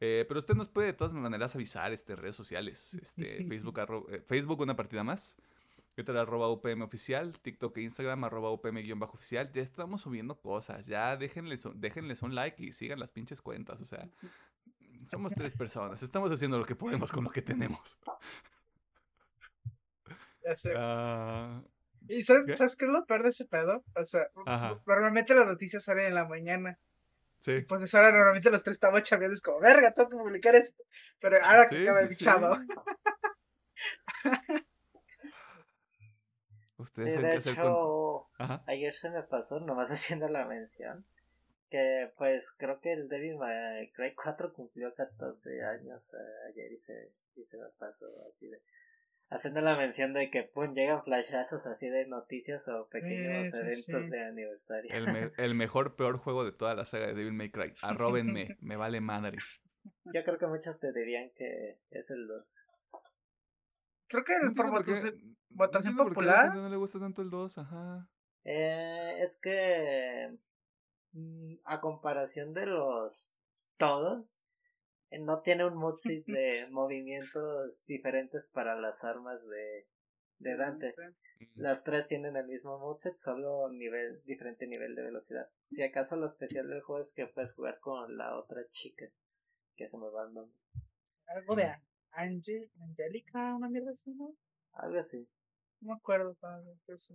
A: Eh, pero usted nos puede de todas maneras avisar, este, redes sociales, este, Facebook, arro- eh, Facebook una partida más, Twitter arroba UPM oficial, TikTok e Instagram arroba UPM guion bajo oficial. Ya estamos subiendo cosas, ya déjenles, déjenles un like y sigan las pinches cuentas, o sea, somos tres personas, estamos haciendo lo que podemos con lo que tenemos.
C: ya sé.
A: Ah,
C: ¿Y sabes,
A: ¿qué?
C: ¿sabes qué es lo peor de ese pedo? O sea,
A: Ajá.
C: normalmente las noticias salen en la mañana.
A: sí.
C: Pues eso ahora normalmente los tres estamos chambeando. Es como, verga, tengo que publicar esto. Pero ahora que
A: Sí,
C: acaba
A: sí, sí.
C: chavo.
A: Ustedes
B: Sí, de
A: con-
B: hecho, ayer se me pasó, nomás haciendo la mención, que pues creo que el Devil May Cry 4 cumplió 14 años eh, ayer y se, y se me pasó así de... Haciendo la mención de que pum, llegan flashazos así de noticias o pequeños
C: Eso
B: eventos
C: sí.
B: de aniversario.
A: El, me- el mejor, peor juego de toda la saga de Devil May Cry. Arróbenme, me vale madre.
B: Yo creo que muchos te dirían que es el 2.
C: Creo que
A: No
C: por votación,
A: no
C: votación
A: entiendo por qué a la
C: popular.
A: gente no le gusta tanto el 2, ajá.
B: Eh, es que a comparación de los todos, eh, no tiene un moodset de movimientos diferentes para las armas de, de Dante. Las tres tienen el mismo moveset, solo nivel, diferente nivel de velocidad. Si acaso lo especial del juego es que puedes jugar con la otra chica, que se me va el nombre.
C: Algo de Ange- Angélica, una mierda así, ¿no?
B: Algo así.
C: No me acuerdo. padre, pero sí.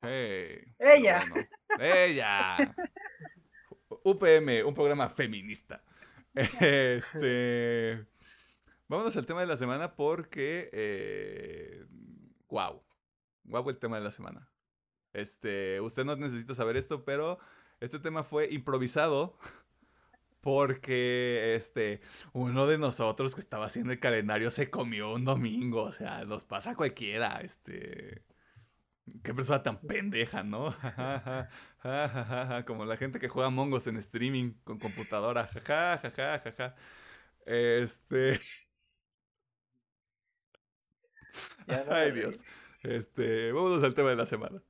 A: Hey,
C: Ella.
A: bueno. Ella. UPM, un programa feminista. Este. Vámonos al tema de la semana porque. Eh, wow. Wow, el tema de la semana. Este. Usted no necesita saber esto, pero este tema fue improvisado. Porque este, uno de nosotros que estaba haciendo el calendario se comió un domingo. O sea, nos pasa a cualquiera. Este. Qué persona tan pendeja, ¿no? Como la gente que juega mongos en streaming con computadora. Jaja, jaja, jaja. Este. Ay, Dios. Este. Vámonos al tema de la semana.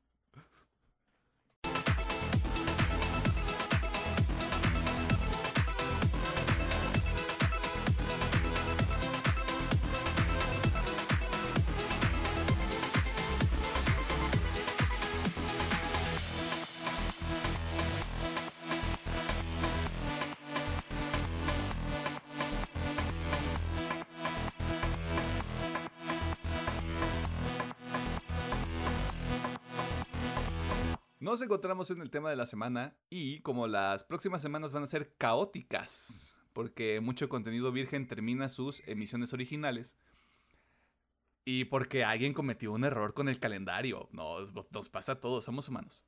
A: Nos encontramos en el tema de la semana y como las próximas semanas van a ser caóticas, porque mucho contenido virgen termina sus emisiones originales y porque alguien cometió un error con el calendario, nos, nos pasa a todos, somos humanos.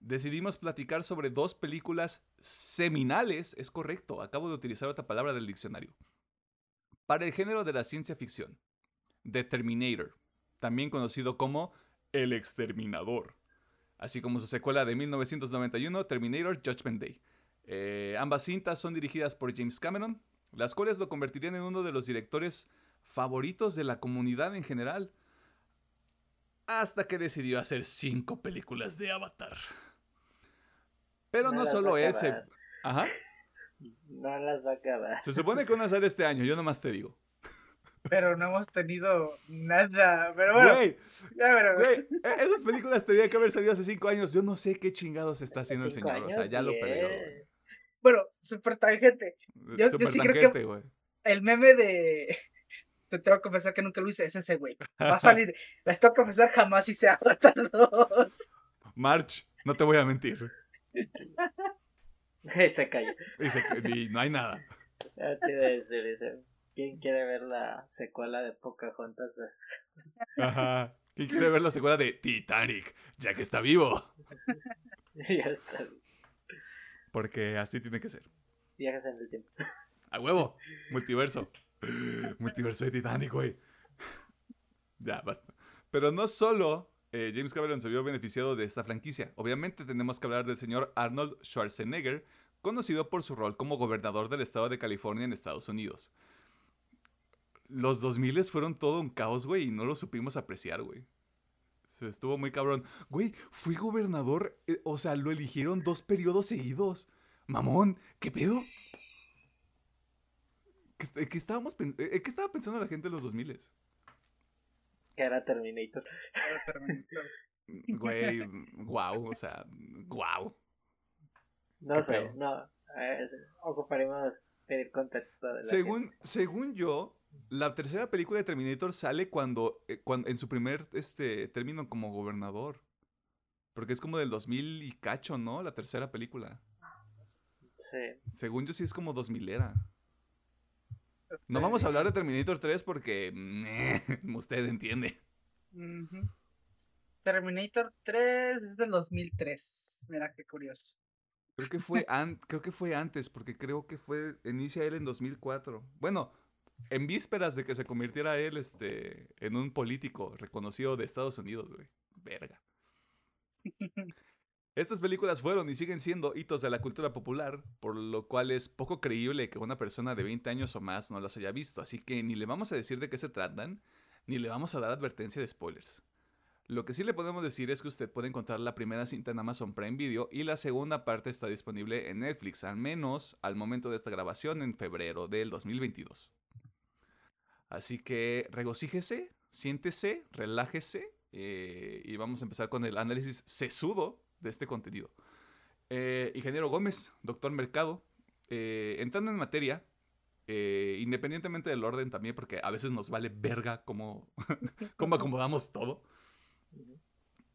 A: Decidimos platicar sobre dos películas seminales, es correcto, acabo de utilizar otra palabra del diccionario, para el género de la ciencia ficción. The Terminator, también conocido como El Exterminador así como su secuela de 1991, Terminator Judgment Day. Eh, ambas cintas son dirigidas por James Cameron, las cuales lo convertirían en uno de los directores favoritos de la comunidad en general, hasta que decidió hacer cinco películas de Avatar. Pero no, solo él se... Ajá.
B: No las va a acabar.
A: Se supone que van a salir este año, yo nomás te digo
C: pero no hemos tenido nada. Pero bueno,
A: güey, ya, pero... güey, e-, esas películas tendrían que haber salido hace cinco años. Yo no sé qué chingados está haciendo el señor. O sea, ya lo perdió.
C: Bueno, súper tangente. Yo, yo sí creo que el meme de. Te tengo que confesar que nunca lo hice, es ese güey. Va a salir. Les tengo que confesar jamás hice Avatar 2.
A: March, no te voy a mentir.
B: se cayó.
A: Y, no hay nada.
B: Ya te iba a decir eso. ¿Quién quiere ver la secuela de Pocahontas?
A: Ajá. ¿Quién quiere ver la secuela de Titanic? Ya que está vivo.
B: ya está.
A: Porque así tiene que ser.
B: Viajes en el tiempo.
A: A huevo. Multiverso. Multiverso de Titanic, güey. Ya, basta. Pero no solo eh, James Cameron se vio beneficiado de esta franquicia. Obviamente tenemos que hablar del señor Arnold Schwarzenegger, conocido por su rol como gobernador del estado de California en Estados Unidos los 2000 fueron todo un caos, güey, y no lo supimos apreciar, güey. Se estuvo muy cabrón. Güey, fui gobernador, eh, o sea, lo eligieron dos periodos seguidos. Mamón, ¿qué pedo? ¿Qué, estábamos eh, ¿Qué estaba pensando la gente en los 2000?
B: Que era Terminator.
A: Güey, wow, o sea, wow.
B: No sé, no. ocuparemos pedir contexto. De la
A: según, según yo, la tercera película de Terminator sale cuando, eh, cuando en su primer este, término como gobernador. Porque es como del 2000 y cacho, ¿no? La tercera película.
B: Sí.
A: Según yo sí es como 2000 era. No vamos a hablar de Terminator 3 porque usted entiende.
C: Terminator 3 es del 2003. Mira qué curioso.
A: Creo que fue, creo que fue antes, porque creo que fue inicia él en 2004. Bueno, en vísperas de que se convirtiera él este, en un político reconocido de Estados Unidos, güey. Verga. Estas películas fueron y siguen siendo hitos de la cultura popular, por lo cual es poco creíble que una persona de 20 años o más no las haya visto, así que ni le vamos a decir de qué se tratan, ni le vamos a dar advertencia de spoilers. Lo que sí le podemos decir es que usted puede encontrar la primera cinta en Amazon Prime Video y la segunda parte está disponible en Netflix, al menos al momento de esta grabación en febrero del 2022. Así que regocíjese, siéntese, relájese eh, y vamos a empezar con el análisis sesudo de este contenido. Eh, ingeniero Gómez, doctor Mercado, eh, entrando en materia, independientemente del orden también, porque a veces nos vale verga cómo, cómo acomodamos todo.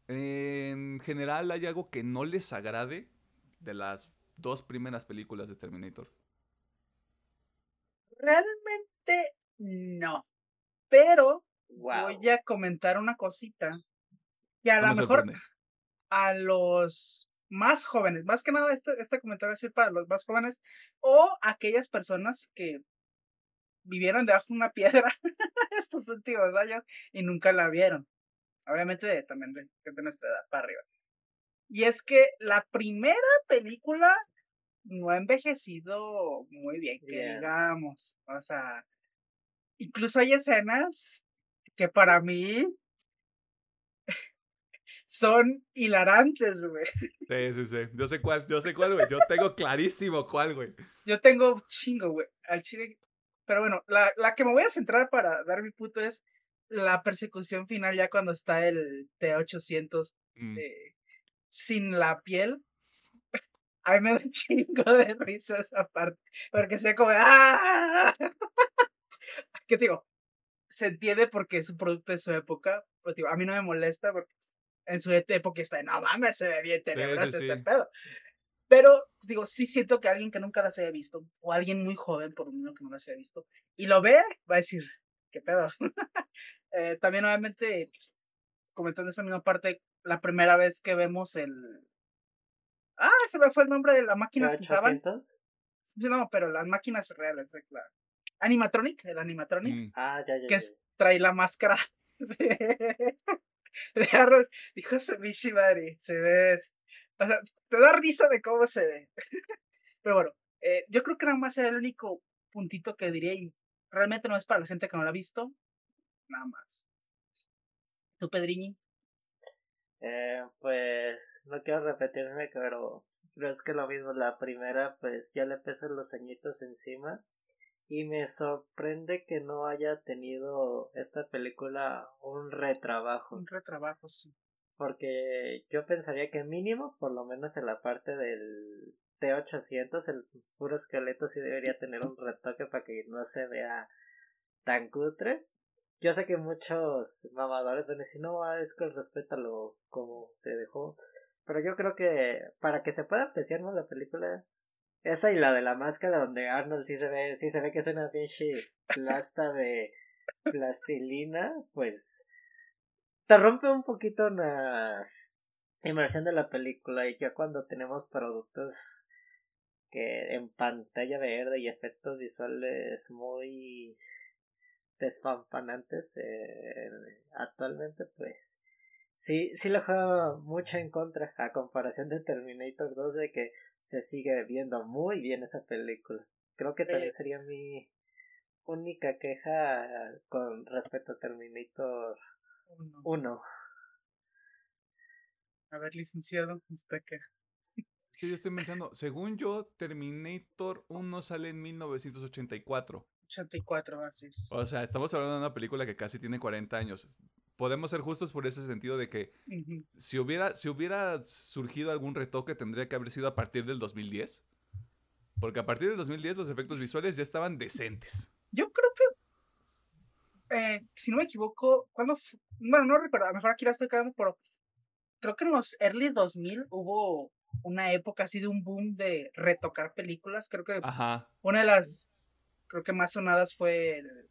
A: En general, ¿hay algo que no les agrade de las dos primeras películas de Terminator?
C: Realmente no. Pero voy a comentar una cosita. Que a lo mejor a los más jóvenes, más que nada este, este comentario es para los más jóvenes o aquellas personas que vivieron debajo de una piedra estos últimos años y nunca la vieron. Obviamente también de, de nuestra edad para arriba. Y es que la primera película no ha envejecido muy bien, que digamos. O sea, Incluso hay escenas que para mí son hilarantes, güey.
A: Sí, sí, sí. Yo sé cuál, yo sé cuál, güey. Yo tengo clarísimo cuál, güey.
C: Yo tengo chingo, güey. Al chile. Pero bueno, la, la que me voy a centrar para dar mi puto es la persecución final ya cuando está el T-800 mm. sin la piel. A mí me da un chingo de risa esa parte. Porque sé como, ¡ah! ¿Qué digo? Se entiende porque es un producto de su época. Pero, digo, a mí no me molesta porque en su época está, no mames, se ve bien tenebroso
A: sí,
C: ese
A: sí.
C: pedo. Pero, digo, sí siento que alguien que nunca las haya visto, o alguien muy joven, por lo menos que no las haya visto, y lo ve, va a decir, ¿qué pedos? Eh, también, obviamente, comentando esa misma parte, la primera vez que vemos el. Ah, se me fue el nombre de la máquina que usaban.
B: ¿800?
C: Sí, No, pero las máquinas reales, la Animatronic, el animatronic,
A: Mm.
B: Ah, ya, ya.
C: que
B: ya.
C: es- trae la máscara de, de Harold. Dijo Mishimari, se ve. O sea, te da risa de cómo se ve. Pero bueno, eh, yo creo que nada más era el único puntito que diría y realmente no es para la gente que no la ha visto. Nada más. ¿Tú, Pedriñi?
B: Eh, pues no quiero repetirme, pero creo es que lo mismo. La primera, pues ya le pesan los añitos encima. Y me sorprende que no haya tenido esta película un retrabajo.
C: Un retrabajo, sí.
B: Porque yo pensaría que mínimo, por lo menos en la parte del T800, el puro esqueleto sí debería tener un retoque para que no se vea tan cutre. Yo sé que muchos mamadores van a decir, no, ah, es que respétalo como se dejó. Pero yo creo que para que se pueda apreciar más la película, esa y la de la máscara donde Arnold sí se ve, sí se ve que es una pinche plasta de plastilina, pues te rompe un poquito la inmersión de la película y ya cuando tenemos productos que en pantalla verde y efectos visuales muy desfampanantes eh, actualmente pues sí sí le juega mucho en contra a comparación de Terminator 2 de que se sigue viendo muy bien esa película creo que también
C: Eh.
B: sería mi única queja con respecto a Terminator
C: Uno.
B: 1
C: A ver, licenciado, usted qué.
A: Es que yo estoy pensando, según yo, Terminator 1 sale en 1984.
C: 84, así es.
A: O sea, estamos hablando de una película que casi tiene 40 años. Podemos ser justos por ese sentido de que
C: Ujú.
A: si hubiera, si hubiera surgido algún retoque, tendría que haber sido a partir del 2010. Porque a partir del 2010 los efectos visuales ya estaban decentes.
C: Yo creo que, eh, si no me equivoco, cuando, bueno, no recuerdo, a lo mejor aquí la estoy cagando, pero creo que en los early 2000 hubo una época así de un boom de retocar películas. Creo que
A: Ajá.
C: una de las, creo que más sonadas fue el-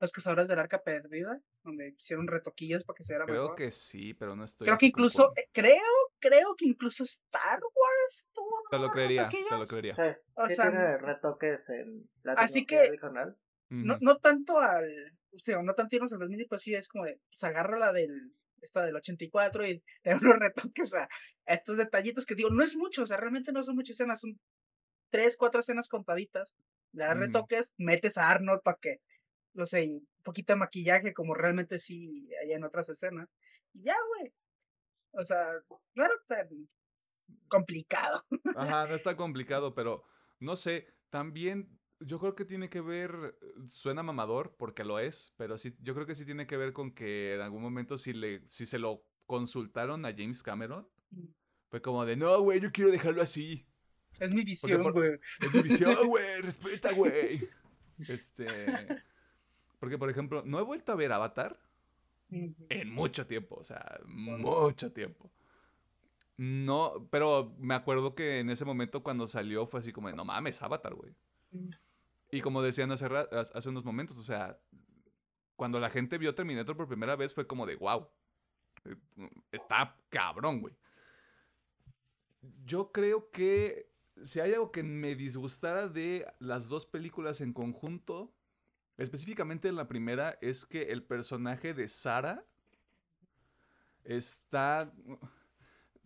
C: Los Cazadores del Arca Perdida, donde hicieron retoquillos para que se viera
A: Creo
C: mejor.
A: que sí, pero no estoy.
C: Creo que incluso, eh, creo, creo que incluso Star Wars tuvo
A: Te lo creería, te lo
C: retoquillos.
A: creería.
B: sí,
C: O
B: sí
C: sea,
B: tiene retoques en la
C: así que-
B: original
C: No, no tanto al. O sea, no tanto irnos al 2000, pues sí es como de. Pues agarra la del. Esta del 84 y le da unos retoques a, a estos detallitos que digo, no es mucho, o sea, realmente no son muchas escenas, son tres, cuatro escenas contaditas. Le das
A: Mm.
C: retoques, metes a Arnold para que, no sé, poquito de maquillaje, como realmente sí hay en otras escenas. Y ya, güey. O sea, no era tan complicado.
A: Ajá, no está complicado, pero no sé, también yo creo que tiene que ver, suena mamador porque lo es, pero sí, yo creo que sí tiene que ver con que en algún momento si, le, si se lo consultaron a James Cameron, fue como de, no, güey, yo quiero dejarlo así.
C: Es mi visión, güey.
A: Es mi visión, güey, respeta, güey. Este, porque por ejemplo, no he vuelto a ver Avatar en mucho tiempo, o sea, mucho tiempo. No, pero me acuerdo que en ese momento cuando salió fue así como de, no mames, Avatar, güey. Y como decían hace unos momentos, o sea, cuando la gente vio Terminator por primera vez fue como de, wow, está cabrón, güey. Yo creo que si hay algo que me disgustara de las dos películas en conjunto, específicamente en la primera, es que el personaje de Sara está...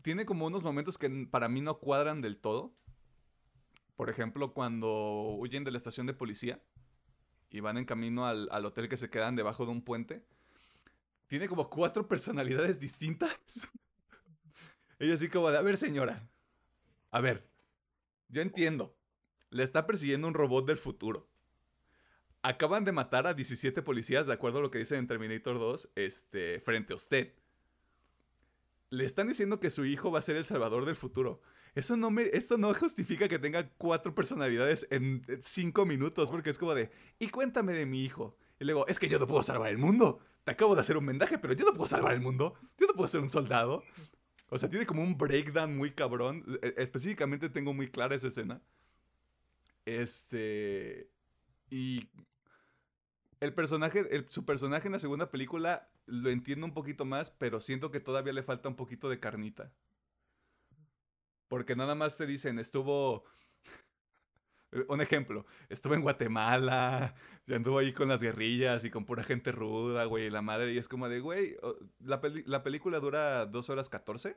A: Tiene como unos momentos que para mí no cuadran del todo. Por ejemplo, cuando huyen de la estación de policía y van en camino al, al hotel que se quedan debajo de un puente. Tiene como cuatro personalidades distintas. Ella así como de, a ver señora, a ver, yo entiendo, le está persiguiendo un robot del futuro. Acaban de matar a 17 policías, de acuerdo a lo que dice en Terminator 2, este, frente a usted. Le están diciendo que su hijo va a ser el salvador del futuro. Eso no esto no justifica que tenga cuatro personalidades en cinco minutos, porque es como de, y cuéntame de mi hijo, Y luego, es que yo no puedo salvar el mundo. Te acabo de hacer un vendaje, pero yo no puedo salvar el mundo. Yo no puedo ser un soldado. O sea, tiene como un breakdown muy cabrón. E- Específicamente tengo muy clara esa escena. Este. Y. El personaje, su personaje en la segunda película lo entiendo un poquito más, pero siento que todavía le falta un poquito de carnita. Porque nada más te dicen, estuvo. Un ejemplo, estuvo en Guatemala, y anduvo ahí con las guerrillas y con pura gente ruda, güey, la madre, y es como de, güey, la, peli- la película dura 2 horas 14,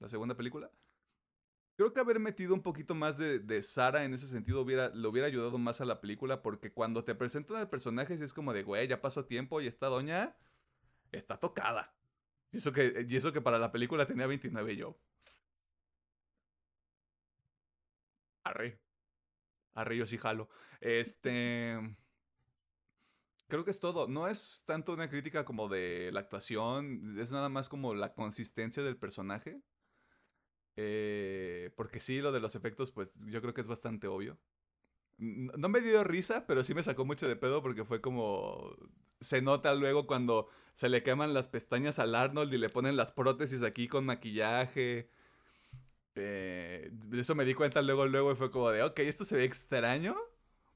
A: la segunda película. Creo que haber metido un poquito más de, de Sara en ese sentido hubiera, le hubiera ayudado más a la película, porque cuando te presentan al personaje, sí es como de, güey, ya pasó tiempo y esta doña está tocada. Y eso que, y eso que para la película tenía 29 yo. Arre. Arre, yo sí jalo. Este. Creo que es todo. No es tanto una crítica como de la actuación, es nada más como la consistencia del personaje. Eh, porque sí, lo de los efectos, pues yo creo que es bastante obvio. No me dio risa, pero sí me sacó mucho de pedo porque fue como... Se nota luego cuando se le queman las pestañas al Arnold y le ponen las prótesis aquí con maquillaje. Eh, eso me di cuenta luego, luego y fue como de, ok, esto se ve extraño,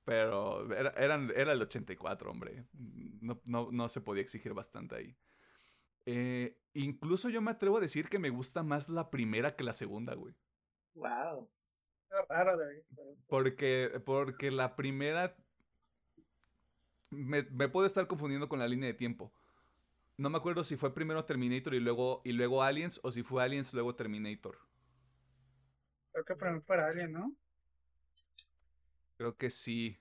A: pero era, eran, era el 84, hombre. No, no, no se podía exigir bastante ahí. Eh, incluso yo me atrevo a decir que me gusta más la primera que la segunda, güey.
B: Wow.
C: Es raro de
A: Porque, porque la primera me, me puedo estar confundiendo con la línea de tiempo. No me acuerdo si fue primero Terminator y luego, y luego Aliens o si fue Aliens luego Terminator.
C: Creo que primero para alguien, ¿no?
A: Creo que sí.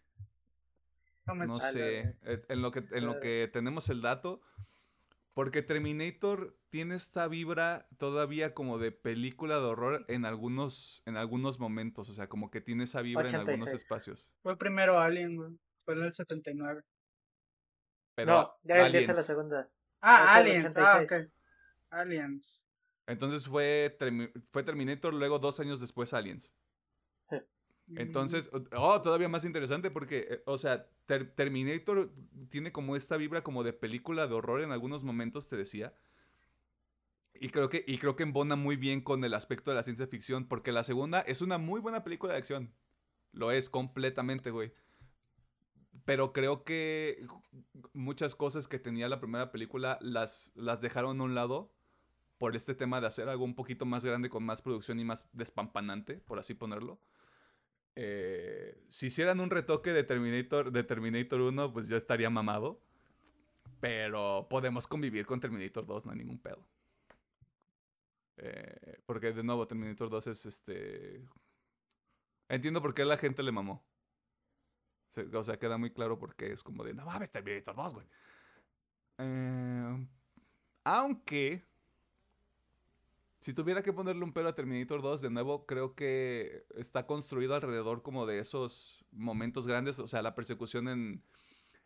C: No me
A: No sé. En lo que, en lo que tenemos el dato. Porque Terminator tiene esta vibra todavía como de película de horror en algunos, en algunos momentos. O sea, como que tiene esa vibra en algunos
B: 86.
A: espacios.
C: Fue primero Alien, güey. Fue en el 79.
A: Pero
B: no, ya él dice
A: Aliens.
B: la segunda.
C: Ah,
B: Es el
C: Aliens. Ah,
B: 86.
C: ok. Aliens.
A: Entonces fue, fue Terminator, luego dos años después Aliens.
B: Sí.
A: Entonces, oh, todavía más interesante porque, eh, o sea, Ter- Terminator tiene como esta vibra como de película de horror en algunos momentos, te decía. Y creo que, y creo que embona muy bien con el aspecto de la ciencia ficción, porque la segunda es una muy buena película de acción. Lo es completamente, güey. Pero creo que muchas cosas que tenía la primera película las, las dejaron a un lado por este tema de hacer algo un poquito más grande con más producción y más despampanante, por así ponerlo. Eh, si hicieran un retoque de Terminator, de Terminator 1, pues yo estaría mamado. Pero podemos convivir con Terminator 2, no hay ningún pedo. Eh, porque de nuevo, Terminator 2 es este. Entiendo por qué la gente le mamó. O sea, queda muy claro porque es como de, no mames, Terminator 2, güey. Eh, aunque, si tuviera que ponerle un pelo a Terminator 2, de nuevo, creo que está construido alrededor como de esos momentos grandes. O sea, la persecución en,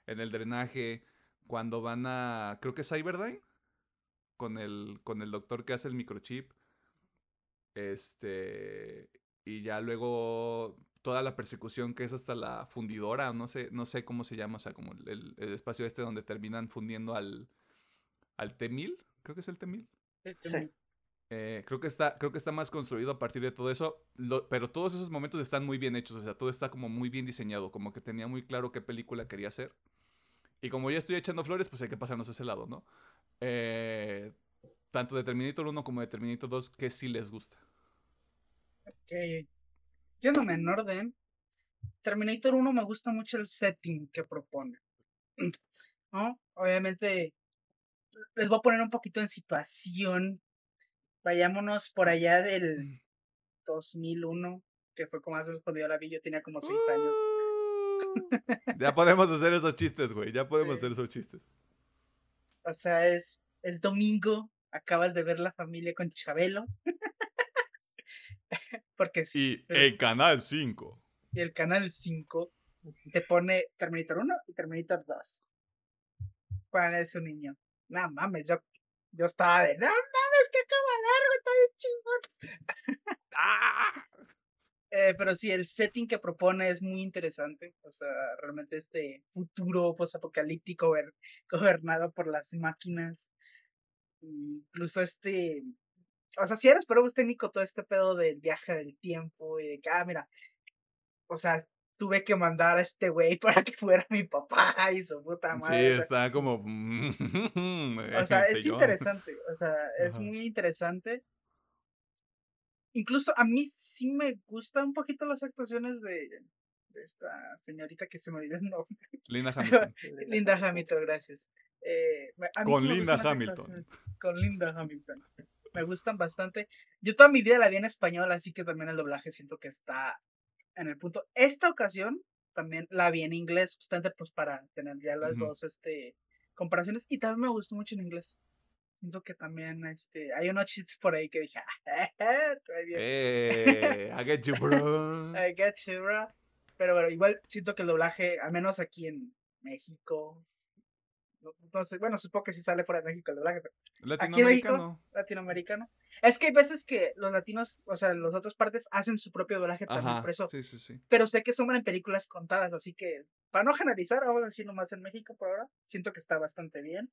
A: en el drenaje, cuando van a, creo que es Cyberdyne, con el, con el doctor que hace el microchip. Este, y ya luego toda la persecución que es hasta la fundidora, no sé, no sé cómo se llama, o sea, como el, espacio este donde terminan fundiendo al, al T-1000, creo que es el T-1000.
B: Sí.
A: Eh, creo, que está, creo que está más construido a partir de todo eso, pero todos esos momentos están muy bien hechos, o sea, todo está como muy bien diseñado, como que tenía muy claro qué película quería hacer. Y como ya estoy echando flores, pues hay que pasarnos a ese lado, ¿no? Eh, tanto de Terminator 1 como de Terminator 2, que sí les gusta.
C: Ok. Yéndome en orden. Terminator 1 me gusta mucho el setting que propone. ¿No? Obviamente, les voy a poner un poquito en situación. Vayámonos por allá del 2001, que fue como cuando yo la vi, yo tenía como 6 años.
A: Uh, ya podemos hacer esos chistes, güey, ya podemos
C: Sí.
A: hacer esos chistes.
C: O sea, es, es domingo, acabas de ver la familia con Chabelo. Porque sí.
A: Y en Canal 5.
C: y el canal 5 te pone Terminator 1 y Terminator 2. Para ese niño. No mames, yo, yo estaba de, no mames, que acaba de dar, güey, está bien chingón.
A: ¡Ah!
C: Eh, pero sí, el setting que propone es muy interesante. O sea, realmente este futuro post-apocalíptico gobernado por las máquinas. Incluso este. O sea, si eres pruebas técnico, todo este pedo del viaje del tiempo y de que, ah, mira. O sea, tuve que mandar a este güey para que fuera mi papá y su puta madre.
A: Sí, está como.
C: o sea, es interesante. O sea, es muy interesante. Incluso a mí sí me gustan un poquito las actuaciones de, esta señorita que se me olvidó el nombre.
A: Linda Hamilton.
C: Linda Hamilton, gracias. Eh,
A: con Linda Hamilton.
C: Con Linda Hamilton. Me gustan bastante. Yo toda mi vida la vi en español, así que también el doblaje siento que está en el punto. Esta ocasión también la vi en inglés, bastante pues para tener ya las dos este, comparaciones. Y también me gustó mucho en inglés. Siento que también este, hay unos cheats por ahí que dije, ah,
A: eh, I get you, bro.
C: I get you, bro. Pero bueno, igual siento que el doblaje, al menos aquí en México, no, sé, bueno, supongo que sí sale fuera de México el doblaje, pero aquí en México, latinoamericano. Es que hay veces que los latinos, o sea, las otras partes hacen su propio doblaje también, por eso.
A: Sí, sí, sí.
C: Pero sé que son en películas contadas, así que, para no generalizar, vamos a decir nomás en México por ahora, siento que está bastante bien.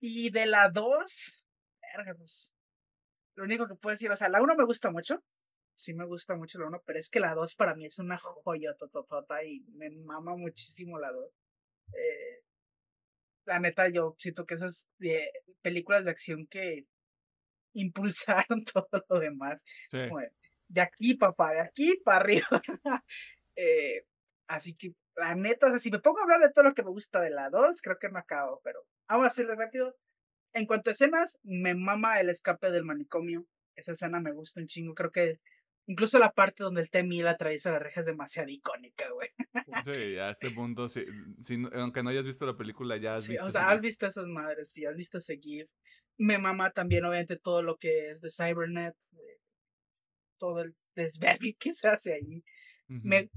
C: Y de la 2, pues, lo único que puedo decir, o sea, la 1 me gusta mucho. Sí me gusta mucho la 1, pero es que la 2 para mí es una joya tototota y me mama muchísimo la 2. Eh, la neta, yo siento que esas de películas de acción que impulsaron todo lo demás. de, aquí, papá, de aquí para arriba. eh, así que, la neta, o sea, si me pongo a hablar de todo lo que me gusta de la 2, creo que me acabo, pero Vamos a hacerlo rápido. En cuanto a escenas, me mama el escape del manicomio. Esa escena me gusta un chingo. Creo que incluso la parte donde el T-1000 atraviesa la reja es demasiado icónica, güey.
A: Sí, a este punto, sí, aunque no hayas visto la película, ya has visto.
C: O sea, has visto esas madres, sí, has visto ese GIF. Me mama también, obviamente, todo lo que es de Cybernet, todo el desvergue que se hace ahí. Me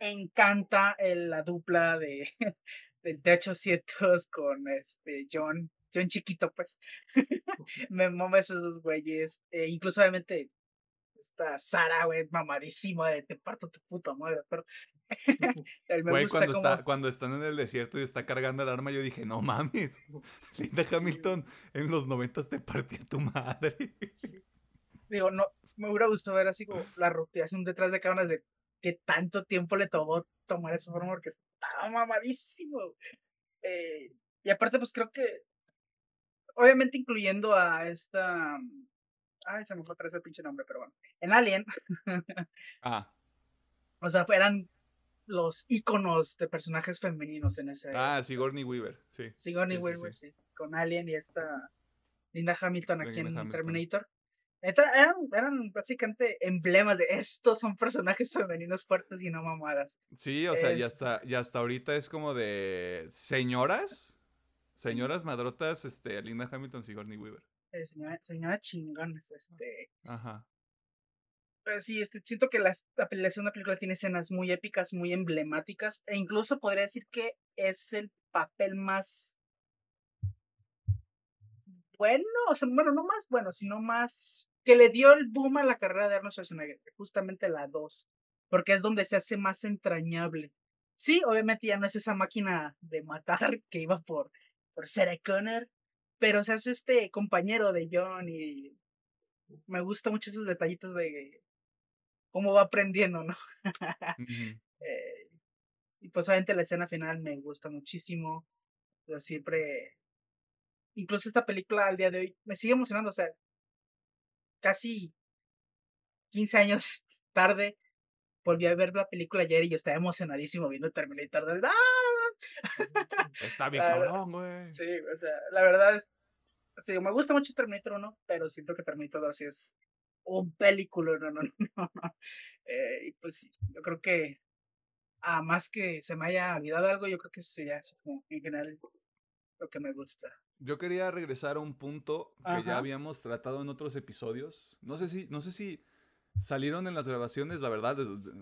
C: encanta la dupla de del T-800 con este John, John chiquito, pues. me mama esos dos güeyes. E incluso, obviamente, esta Sara, güey, mamadísima de te parto tu puta madre, pero.
A: güey, cuando, está, cuando están en el desierto y está cargando el arma, yo dije, no mames, Linda Hamilton, en los noventas te partía tu madre.
C: Digo, no, me hubiera gustado ver así como la rotación detrás de cámaras de qué tanto tiempo le tomó tomar esa forma porque estaba mamadísimo. Eh, y aparte, pues creo que, obviamente incluyendo a esta... Ay, se me fue ese pinche nombre, pero bueno. En Alien.
A: ah.
C: O sea, eran los íconos de personajes femeninos en ese.
A: Ah, Sigourney Weaver, sí.
C: Sigourney Weaver, sí, Con Alien y esta Linda Hamilton aquí en Terminator. Eran, eran básicamente emblemas de estos son personajes femeninos fuertes y no mamadas.
A: Sí, o sea, ya hasta, ya hasta ahorita es como de señoras, señoras madrotas, este, Linda Hamilton, Sigourney Weaver.
C: Eh, señora, señora chingones, este.
A: Ajá.
C: Pero sí, este, siento que la, la, una película tiene escenas muy épicas, muy emblemáticas, e incluso podría decir que es el papel más bueno, o sea, bueno, no más bueno, sino más que le dio el boom a la carrera de Arnold Schwarzenegger, justamente la 2, porque es donde se hace más entrañable. Sí, obviamente ya no es esa máquina de matar que iba por, por Sarah Connor, pero se hace este compañero de John y me gusta mucho esos detallitos de cómo va aprendiendo, ¿no? Eh, y pues obviamente la escena final me gusta muchísimo, pero siempre, incluso esta película al día de hoy me sigue emocionando, o sea, casi 15 años tarde, volví a ver la película ayer y yo estaba emocionadísimo viendo Terminator. De, ¡Ah!
A: Está bien cabrón, güey.
C: Sí, o sea, la verdad es. Sí, me gusta mucho Terminator 1, pero siento que Terminator 2 sí es un película, no, no, no, no. Eh, y pues yo creo que, a más que se me haya olvidado algo, yo creo que sería así como en general lo que me gusta.
A: Yo quería regresar a un punto que ya habíamos tratado en otros episodios. No sé si, no sé si salieron en las grabaciones, la verdad,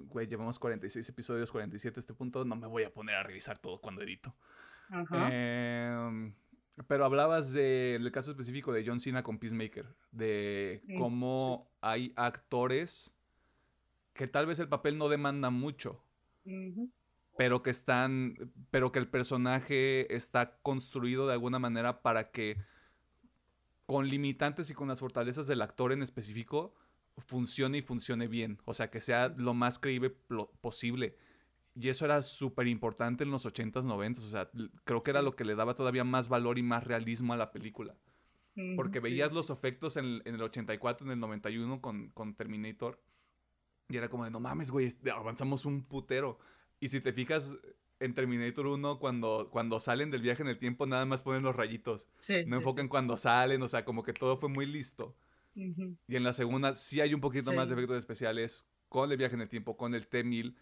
A: güey, llevamos 46 episodios, 47 a este punto, no me voy a poner a revisar todo cuando edito. Em, pero hablabas del caso específico de John Cena con Peacemaker, de cómo hay actores que tal vez el papel no demanda mucho, pero que están, pero que el personaje está construido de alguna manera para que con limitantes y con las fortalezas del actor en específico funcione y funcione bien, o sea, que sea lo más creíble posible. Y eso era súper importante en los 80s, 90s, o sea, creo que era lo que le daba todavía más valor y más realismo a la película. Porque veías los efectos en el, en el 84, en el 91 con, con Terminator. Y era como de, no mames, güey, avanzamos un putero. Y si te fijas en Terminator 1, cuando, cuando salen del viaje en el tiempo, nada más ponen los rayitos.
C: Sí,
A: No enfocan
C: sí.
A: cuando salen, o sea, como que todo fue muy listo. Y en la segunda sí hay un poquito más de efectos especiales con el viaje en el tiempo, con el T-1000.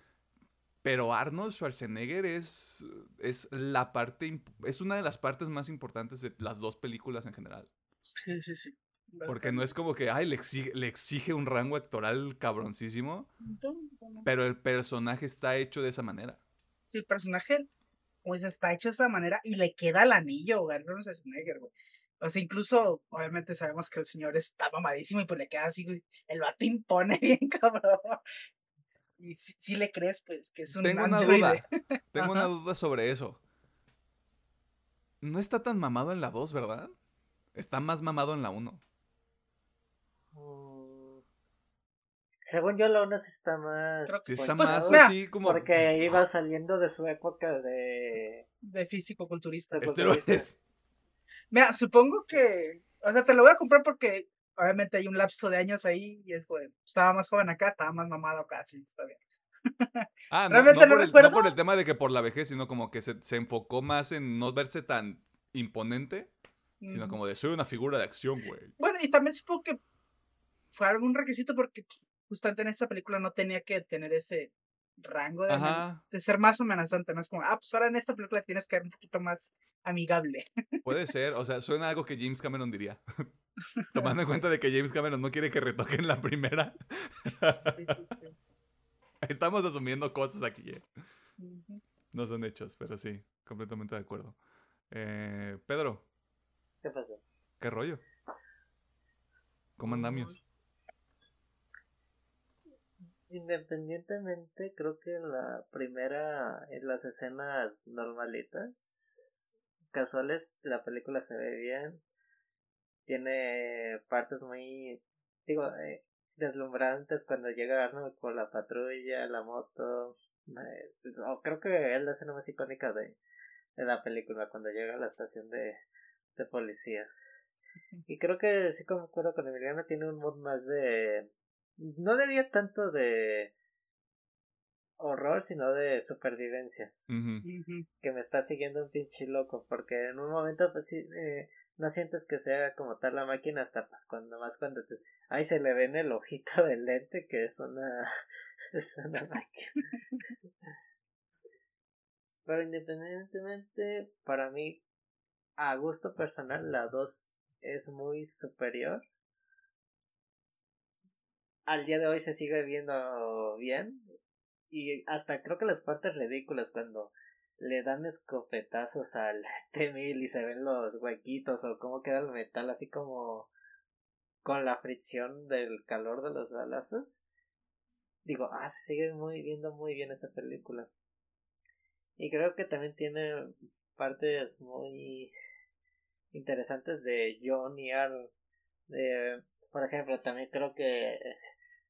A: Pero Arnold Schwarzenegger es, es la parte, es una de las partes más importantes de las dos películas en general.
C: Sí, sí, sí.
A: Porque no es como que, ay, le exige, le exige un rango actoral cabroncísimo, pero el personaje está hecho de esa manera.
C: Sí, el personaje, pues está hecho de esa manera y le queda el anillo, Arnold Schwarzenegger, güey. O sea, incluso, obviamente sabemos que el señor está mamadísimo y pues le queda así, güey. El vato impone bien, cabrón. Y si, si le crees, pues, que es un
A: Tengo una duda, tengo una duda sobre eso. No está tan mamado en la 2, ¿verdad? Está más mamado en la 1.
B: Mm. Según yo, la una sí está más.
A: Sí está
C: Pues,
A: más así como...
B: Porque iba saliendo de su época de.
C: De físico-culturista.
B: culturista.
C: Mira, supongo que, o sea, te lo voy a comprar porque obviamente hay un lapso de años ahí y es, güey, estaba más joven acá, estaba más mamado acá, sí, está bien.
A: Ah, no, no
C: no
A: por el,
C: recuerdo.
A: no por el tema de que por la vejez, sino como que se, se enfocó más en no verse tan imponente, sino como de soy una figura de acción, güey.
C: Bueno, y también supongo que fue algún requisito porque justamente en esta película no tenía que tener ese rango de, ser más amenazante, no es como, ah, pues ahora en esta película tienes que ser un poquito más amigable.
A: Puede ser, o sea, suena algo que James Cameron diría. Tomando en cuenta de que James Cameron no quiere que retoquen la primera.
C: Sí, sí, sí.
A: Estamos asumiendo cosas aquí, ¿eh? No son hechos, pero sí, completamente de acuerdo. Eh, Pedro,
B: ¿Qué pasó?
A: ¿qué rollo? ¿Cómo andamos?
B: Independientemente, creo que la primera, en las escenas normalitas, casuales, la película se ve bien. Tiene partes muy, digo, eh, deslumbrantes cuando llega Arnold con la patrulla, la moto. eh, pues, oh, creo que es la escena más icónica de, de la película, cuando llega a la estación de, de policía. Y creo que sí concuerdo con Emiliano, tiene un mood más de... No diría tanto de horror, sino de supervivencia. Que me está siguiendo un pinche loco, porque en un momento pues sí, eh, no sientes que sea como tal la máquina hasta pues cuando más cuando te... Ahí se le ve en el ojito del lente que es una... es una máquina. Pero independientemente, para mí, a gusto personal, la 2 es muy superior. Al día de hoy se sigue viendo bien. Y hasta creo que las partes ridículas cuando le dan escopetazos al T-1000 y se ven los huequitos o cómo queda el metal así como con la fricción del calor de los balazos. Digo, ah, se sigue muy viendo muy bien esa película. Y creo que también tiene partes muy interesantes de John y Arnold. De, por ejemplo, también creo que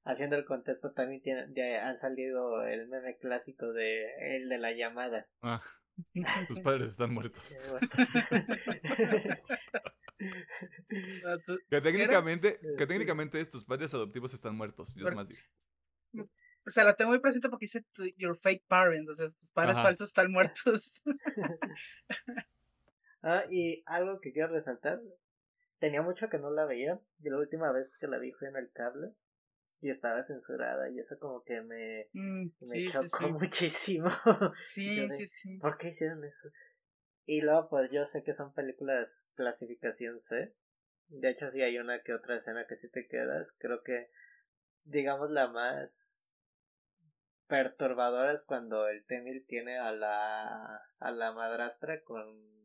B: haciendo el contexto también tiene, ya han salido el meme clásico de el de la llamada.
A: Ah, tus padres están muertos. Que técnicamente, que
B: Es-
A: técnicamente es tus padres adoptivos están muertos. Yo nomás digo.
C: O sea, la tengo muy presente porque dice your fake parents, o sea, tus padres
A: Ajá.
C: falsos están muertos.
B: ah, y algo que quiero resaltar. Tenía mucho que no la veía. Y la última vez que la vi fue en el cable. Y estaba censurada. Y eso como que me,
C: Mm,
B: me
C: sí,
B: chocó
C: sí.
B: muchísimo.
C: Sí,
B: de-
C: sí, sí.
B: ¿Por qué hicieron eso? Y luego, pues yo sé que son películas clasificación C. De hecho, sí hay una que otra escena que sí te quedas. Creo que, digamos, la más perturbadora es cuando el Temil tiene a la, a la madrastra con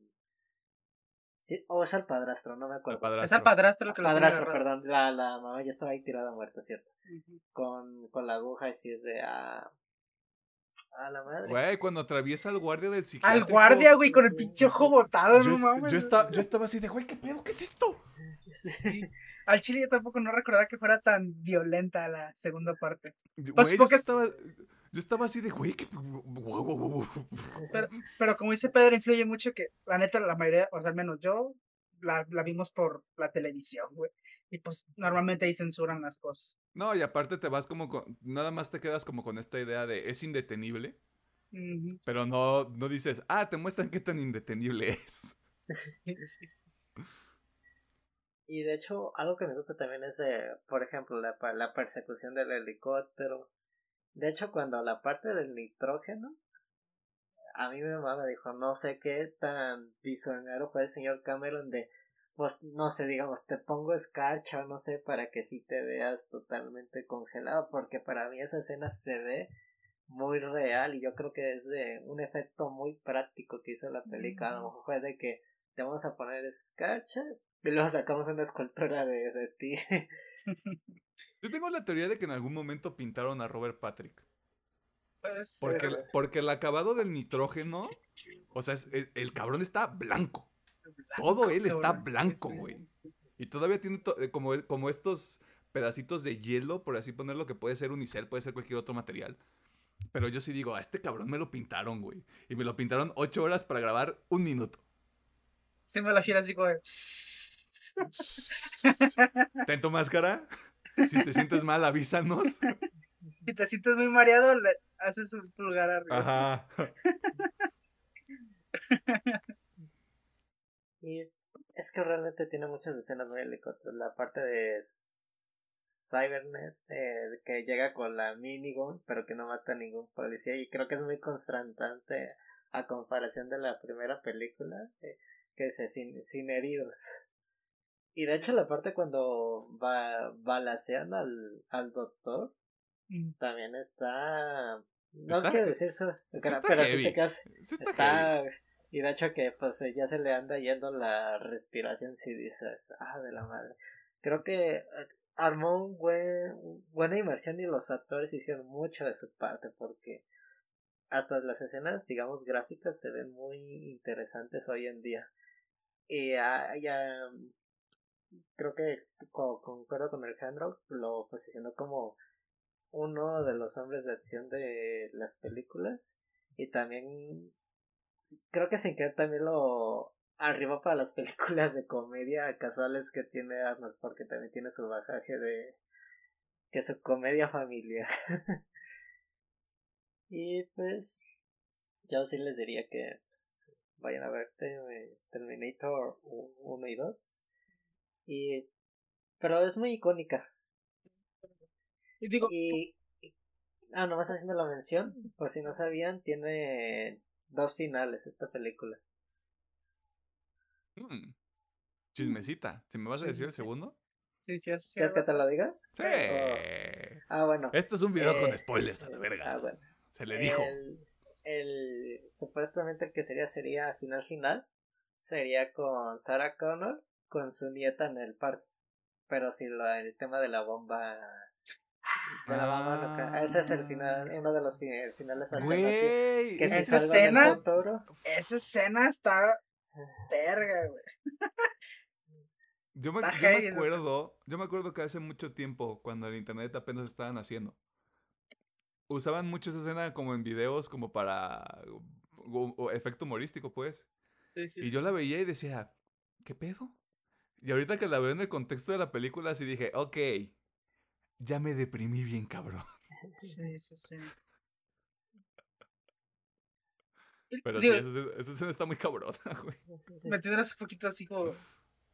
B: Sí, o es al padrastro, no me acuerdo.
C: Es al padrastro el que lo
B: Padrastro, perdón. La, la mamá ya estaba ahí tirada muerta, ¿cierto? Con, con la aguja y si es de... Ah, a la madre.
A: Güey, cuando atraviesa al guardia del psiquiátrico.
C: Al guardia, güey, con el
B: Sí.
C: pinche ojo botado,
A: Yo,
C: no mames.
A: yo, estaba, yo estaba así de, güey, ¿qué pedo? ¿Qué es esto?
C: Sí. Al chile yo tampoco no recordaba que fuera tan violenta la segunda parte.
A: Güey,
C: Pues
A: yo,
C: porque-
A: estaba, yo estaba así de, güey, guau.
C: Pero, pero como dice Pedro, influye mucho que, la neta, la mayoría, o sea, al menos yo, la, la vimos por la televisión, güey. Y pues normalmente ahí censuran las cosas.
A: No, y aparte te vas como con, nada más te quedas como con esta idea de, es indetenible, pero no, no dices, ah, te muestran qué tan indetenible es.
B: Y de hecho, algo que me gusta también es, eh, por ejemplo, la, la persecución del helicóptero. De hecho, cuando la parte del nitrógeno, a mí mi mamá me dijo, no sé qué tan visionario fue el señor Cameron de, pues, no sé, digamos, te pongo escarcha o no sé, para que sí te veas totalmente congelado, porque para mí esa escena se ve muy real y yo creo que es de un efecto muy práctico que hizo la película. A lo mejor fue de que te vamos a poner escarcha y luego sacamos una escultura de, de ti.
A: Yo tengo la teoría de que en algún momento pintaron a Robert Patrick.
C: Puede ser.
A: Porque, porque el acabado del nitrógeno, o sea, es- el, el cabrón está blanco.
C: Blanco,
A: todo él está
C: cabrón.
A: Blanco, güey.
C: sí, sí.
A: Y todavía tiene to- eh, como, como estos pedacitos de hielo, por así ponerlo, que puede ser unicel, puede ser cualquier otro material. Pero yo sí digo, a este cabrón me lo pintaron, güey. Y me lo pintaron ocho horas para grabar un minuto.
C: Sí me la gira así como.
A: Ten tu máscara. Si te sientes mal, avísanos.
C: Si te sientes muy mareado, le haces un pulgar arriba.
A: Ajá.
B: Y es que realmente tiene muchas escenas muy helicópteras. La parte de Cybernet, eh, que llega con la minigun, pero que no mata a ningún policía. Y creo que es muy constantante a comparación de la primera película, eh, que dice sin, sin heridos. Y de hecho la parte cuando va, balacean al, al doctor,
C: Mm.
B: también está... No
A: Está-
B: quiero decir eso, pero si
A: heavy.
B: te quedas...
A: Sí está.
B: Y de hecho que pues eh, ya se le anda yendo la respiración si dices, ah, de la madre. Creo que eh, armó un buen, buena inversión y los actores hicieron mucho de su parte porque hasta las escenas, digamos, gráficas se ven muy interesantes hoy en día. Y ah, ya creo que co- concuerdo con Alejandro, lo posicionó como uno de los hombres de acción de las películas. Y también creo que sin querer también lo arriba para las películas de comedia casuales que tiene Arnold porque también tiene su bajaje de que su comedia familiar. Y pues yo sí les diría que pues, vayan a verte eh, Terminator 1 y 2 y pero es muy icónica
C: Y digo,
B: y, y- ah, nomás haciendo la mención, por si no sabían, tiene dos finales esta película.
A: Mm. Chismecita. ¿Si me vas a decir el segundo?
C: sí, sí, así.
B: ¿Quieres que te lo diga?
A: Sí.
B: Ah, bueno.
A: Esto es un video con
B: Eh,
A: spoilers a la verga.
B: Ah, bueno.
A: Se le dijo.
B: El, el- supuestamente el que sería sería final final sería con Sarah Connor con su nieta en el parque. Pero si lo, el tema de la bomba de la bomba nuclear. Ese es el final, uno de los fi- finales alternativos.
A: Güey.
B: Que si
C: Esa escena-
B: futuro.
C: Esa escena está verga, güey.
A: Yo me, yo me acuerdo, yo me acuerdo que hace mucho tiempo, cuando el internet apenas estaban haciendo, usaban mucho esa escena como en videos, como para o- o efecto humorístico, pues.
C: Sí, sí,
A: Y yo la veía y decía, ¿qué pedo? Y ahorita que la veo en el contexto de la película, así dije, ok, ya me deprimí bien, cabrón.
C: Sí, sí, sí.
A: Pero
C: Digo,
A: sí, esa, esa escena está muy cabrona, güey.
B: Sí.
C: metiéndonos un poquito así como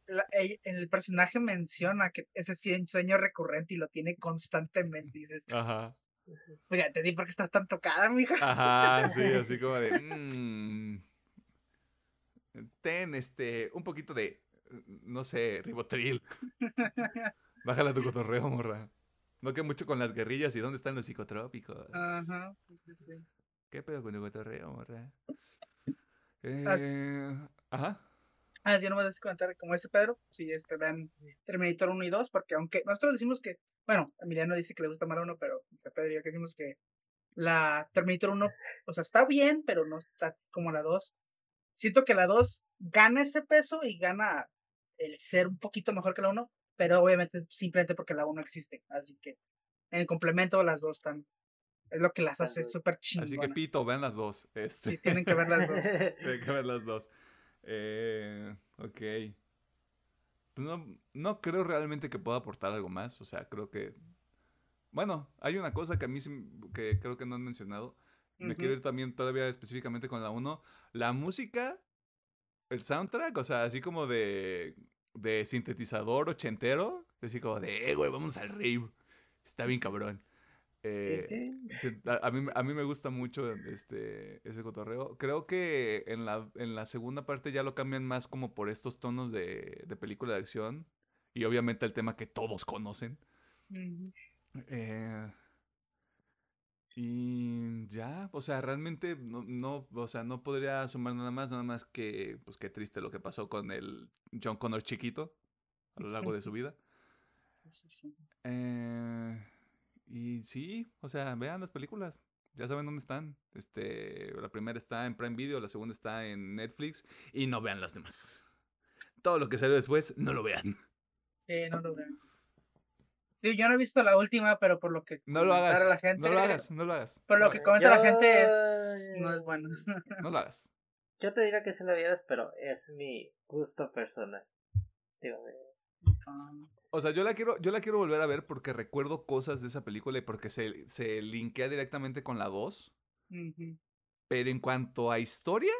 C: la- el personaje menciona que ese sí sueño recurrente y lo tiene constantemente. Dices,
A: Ajá.
C: oiga, te di por qué estás tan tocada, mija.
A: Ajá, sí, así como de. mm, ten este. Un poquito de. No sé, ribotril. Bájala tu cotorreo, morra. No que mucho con las guerrillas y dónde están los psicotrópicos.
C: Ajá, sí, sí, sí.
A: ¿Qué pedo con tu cotorreo, morra?
C: Así-
A: Eh, ajá.
C: Ah, sí, no me vas a comentar como ese Pedro, si este, vean Terminator 1 y 2, porque aunque nosotros decimos que, bueno, Emiliano dice que le gusta más la 1, pero Pedro y yo que decimos que la Terminator 1, o sea, está bien, pero no está como la 2. Siento que la 2 gana ese peso y gana el ser un poquito mejor que la 1, pero obviamente simplemente porque la 1 existe. Así que en complemento las dos están. Es lo que las hace súper chingonas.
A: Así que pito, vean las dos. Este.
C: Sí, tienen que ver las dos.
A: tienen que ver las dos. Eh, ok. Pues no, no creo realmente que pueda aportar algo más. O sea, creo que. Bueno, hay una cosa que a mí que creo que no han mencionado. Me quiero ir también todavía específicamente con la 1. La música, el soundtrack, o sea, así como de, de sintetizador ochentero. Así como de, eh, güey, vamos al rave. Está bien cabrón. Eh, a, mí, a mí me gusta mucho este, ese cotorreo. Creo que en la, en la segunda parte ya lo cambian más como por estos tonos de, de película de acción. Y obviamente el tema que todos conocen. eh, y ya, o sea, realmente no, no, o sea, no podría sumar nada más, nada más que, pues qué triste lo que pasó con el John Connor chiquito a lo largo de su vida. Sí, sí, sí. Eh, y sí, o sea, vean las películas. Ya saben dónde están. Este, la primera está en Prime Video, la segunda está en Netflix y no vean las demás. Todo lo que salió después, no lo vean.
C: Sí, no lo vean. Yo no he visto la última, pero por lo que
A: no lo hagas, la gente, no lo hagas, no lo hagas.
C: Por lo que comenta la gente es no es bueno.
A: no lo hagas.
B: Yo te diría que si lo vieras, pero es mi gusto personal. Digo.
A: O sea, yo la quiero, yo la quiero volver a ver porque recuerdo cosas de esa película y porque se, se linkea directamente con la 2. Pero en cuanto a historia,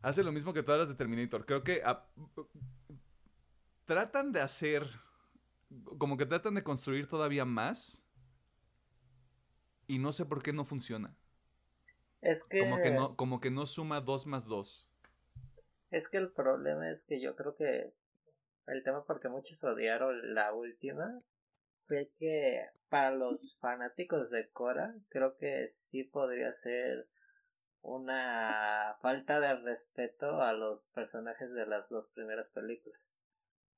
A: hace lo mismo que todas las de Terminator. Creo que tratan de hacer, como que tratan de construir todavía más. Y no sé por qué no funciona.
B: Es que...
A: Como que no, como que no suma 2 más 2.
B: Es que el problema es que yo creo que el tema porque muchos odiaron la última fue que para los fanáticos de Cora creo que sí podría ser una falta de respeto a los personajes de las dos primeras películas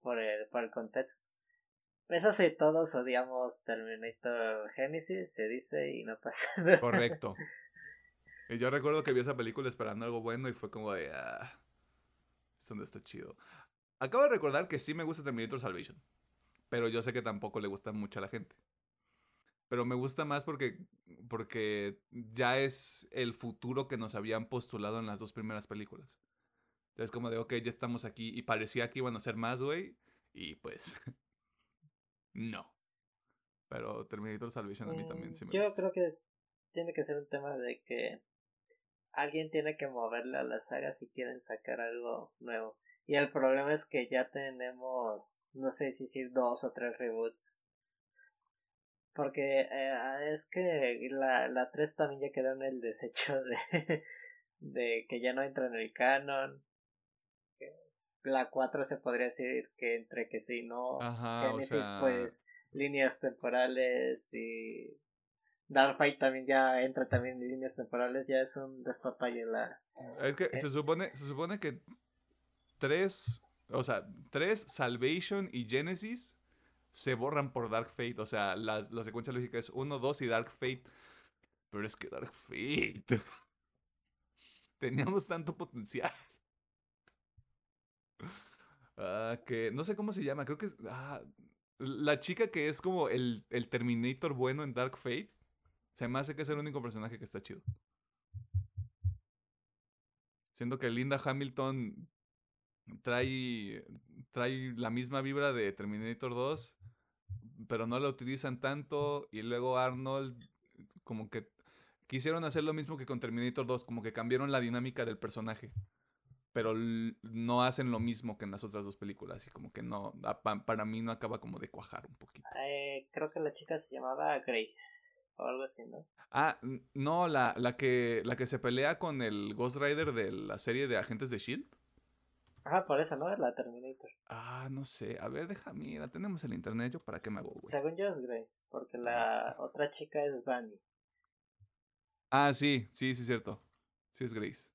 B: por el, por el contexto. Eso sí, todos odiamos Terminator Genesis, se dice y no pasa nada.
A: Correcto. Y yo recuerdo que vi esa película esperando algo bueno y fue como de... Ah, esto no está chido. Acabo de recordar que sí me gusta Terminator Salvation. Pero yo sé que tampoco le gusta mucho a la gente. Pero me gusta más porque, porque ya es el futuro que nos habían postulado en las dos primeras películas. Entonces como de, ok, ya estamos aquí. Y parecía que iban a ser más, güey. Y pues... no. Pero Terminator Salvation a mí también sí me
B: Yo creo que tiene que ser un tema de que alguien tiene que moverle a la saga si quieren sacar algo nuevo. Y el problema es que ya tenemos, no sé si decir dos o tres reboots. Porque eh, es que la, la 3 también ya quedó en el desecho de, de que ya no entra en el canon. La 4 se podría decir que entre que sí no.
A: Ajá,
B: Genesis, pues, líneas temporales y Fight también ya entra también en líneas temporales, ya es un despapalle la...
A: Es que se supone, se supone que 3, o sea, 3, Salvation y Genesis se borran por Dark Fate. O sea, la, la secuencia lógica es 1, 2 y Dark Fate. Pero es que Dark Fate. Teníamos tanto potencial. Ah, que no sé cómo se llama. Creo que es. Ah, la chica que es como el, el Terminator bueno en Dark Fate. Se me hace que es el único personaje que está chido. Siendo que Linda Hamilton trae, trae la misma vibra de Terminator 2, pero no la utilizan tanto. Y luego Arnold, como que quisieron hacer lo mismo que con Terminator 2, como que cambiaron la dinámica del personaje. Pero no hacen lo mismo que en las otras dos películas. Y como que no, para mí no acaba como de cuajar un poquito.
B: Eh, creo que la chica se llamaba Grace. O algo así, ¿no?
A: Ah, no, la, la, que, la que se pelea con el Ghost Rider de la serie de Agentes de Shield.
B: Ah, por eso, ¿no? La Terminator.
A: Ah, no sé. A ver, déjame. La tenemos en internet. ¿Yo para qué me hago, güey?
B: Según yo es Grace, porque la otra chica es Dani.
A: Ah, sí, sí, sí, es cierto. Sí es Grace.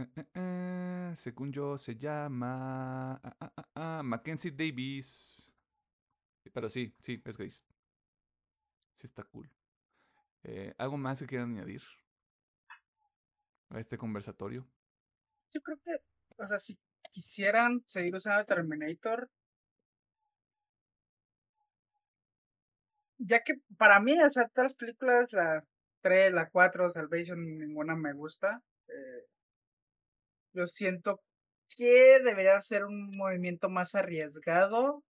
A: Eh, eh, eh, según yo, se llama. ah, ah, ah, ah, Mackenzie Davis. Pero sí, sí, es Grace. Sí, está cool. Eh, ¿Algo más que quieran añadir a este conversatorio?
C: Yo creo que, o sea, si quisieran seguir usando Terminator, ya que para mí, o sea, todas las películas, la 3, la 4, Salvation, ninguna me gusta. eh, yo siento que debería ser un movimiento más arriesgado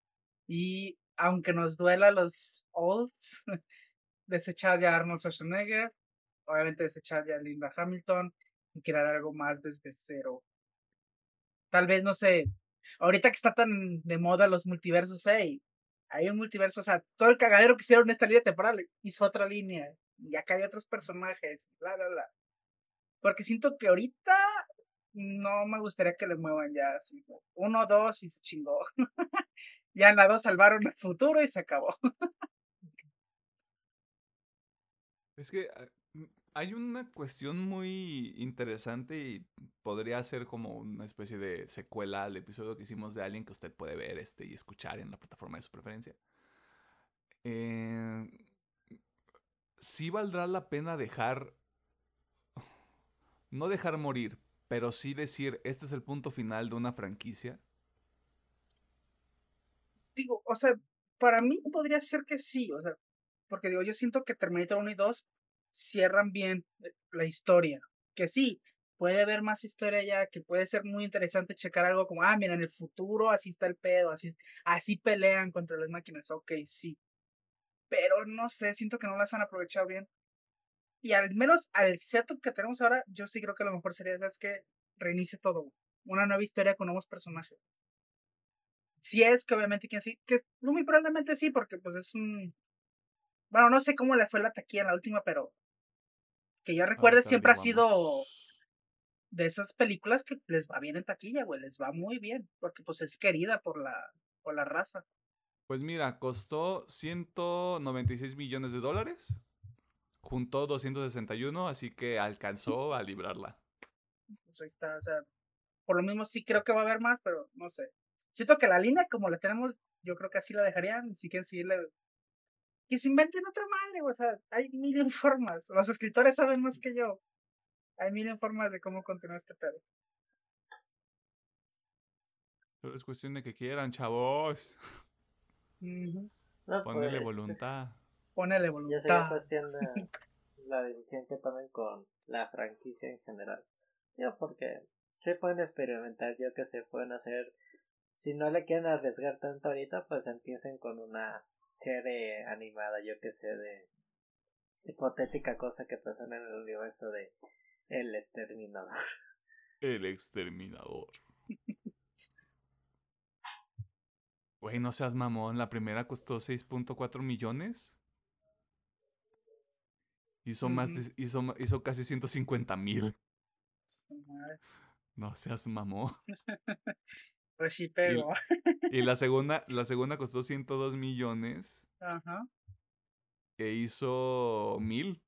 C: y aunque nos duela los olds, desechar ya a Arnold Schwarzenegger, obviamente desechar ya a Linda Hamilton y crear algo más desde cero. Tal vez, no sé, ahorita que está tan de moda los multiversos, hey, hay un multiverso, o sea, todo el cagadero que hicieron en esta línea temporal hizo otra línea, y acá hay otros personajes, bla, bla, bla. Porque siento que ahorita no me gustaría que le muevan ya así. Uno, dos y se chingó. ya en la dos salvaron el futuro y se acabó.
A: Es que ah, mm, hay una cuestión muy interesante y podría ser como una especie de secuela al episodio que hicimos de Alien que usted puede ver este y escuchar en la plataforma de su preferencia. Eh, sí valdrá la pena dejar, no dejar morir, pero sí decir, este es el punto final de una franquicia.
C: Digo, o sea, para mí podría ser que sí, o sea, porque digo, yo siento que Terminator 1 y 2 cierran bien eh, la historia. Que sí, puede haber más historia ya, que puede ser muy interesante checar algo como, ah, mira, en el futuro así está el pedo, así, así pelean contra las máquinas, ok, sí. Pero no sé, siento que no las han aprovechado bien. Y al menos al setup que tenemos ahora, yo sí creo que lo mejor sería, ¿sabes que Reinicie todo. Una nueva historia con nuevos personajes. Si es que obviamente que sí, que muy probablemente sí, porque pues es un... Bueno, no sé cómo le fue la taquilla en la última, pero que yo recuerde siempre ha sido de esas películas que les va bien en taquilla, güey, les va muy bien, porque pues es querida por la, por la raza.
A: Pues mira, costó 196 millones de dólares. Juntó 261, así que alcanzó a librarla.
C: Pues ahí está, o sea, por lo mismo sí creo que va a haber más, pero no sé. Siento que la línea como la tenemos, yo creo que así la dejarían, si quieren seguirle. Que se inventen otra madre, güey, o sea, hay mil formas. Los escritores saben más que yo. Hay mil formas de cómo continuar este pedo.
A: Solo es cuestión de que quieran, chavos.
C: Ujú.
B: No,
A: Ponerle
B: pues,
A: voluntad.
C: Ponele
B: Ya sería
C: voluntad.
B: cuestión de la decisión que tomen con la franquicia en general. Yo porque se pueden experimentar, yo que se pueden hacer. Si no le quieren arriesgar tanto ahorita, pues empiecen con una serie animada, yo que sé, de hipotética cosa que pasó en el universo de El Exterminador.
A: El exterminador. Güey, no seas mamón. La primera costó 6.4 millones. Hizo más de- hizo, hizo casi 150 mil. No seas mamón.
C: Pues sí, pero.
A: Y la segunda, la segunda costó 102 millones.
C: Ajá.
A: E hizo mil.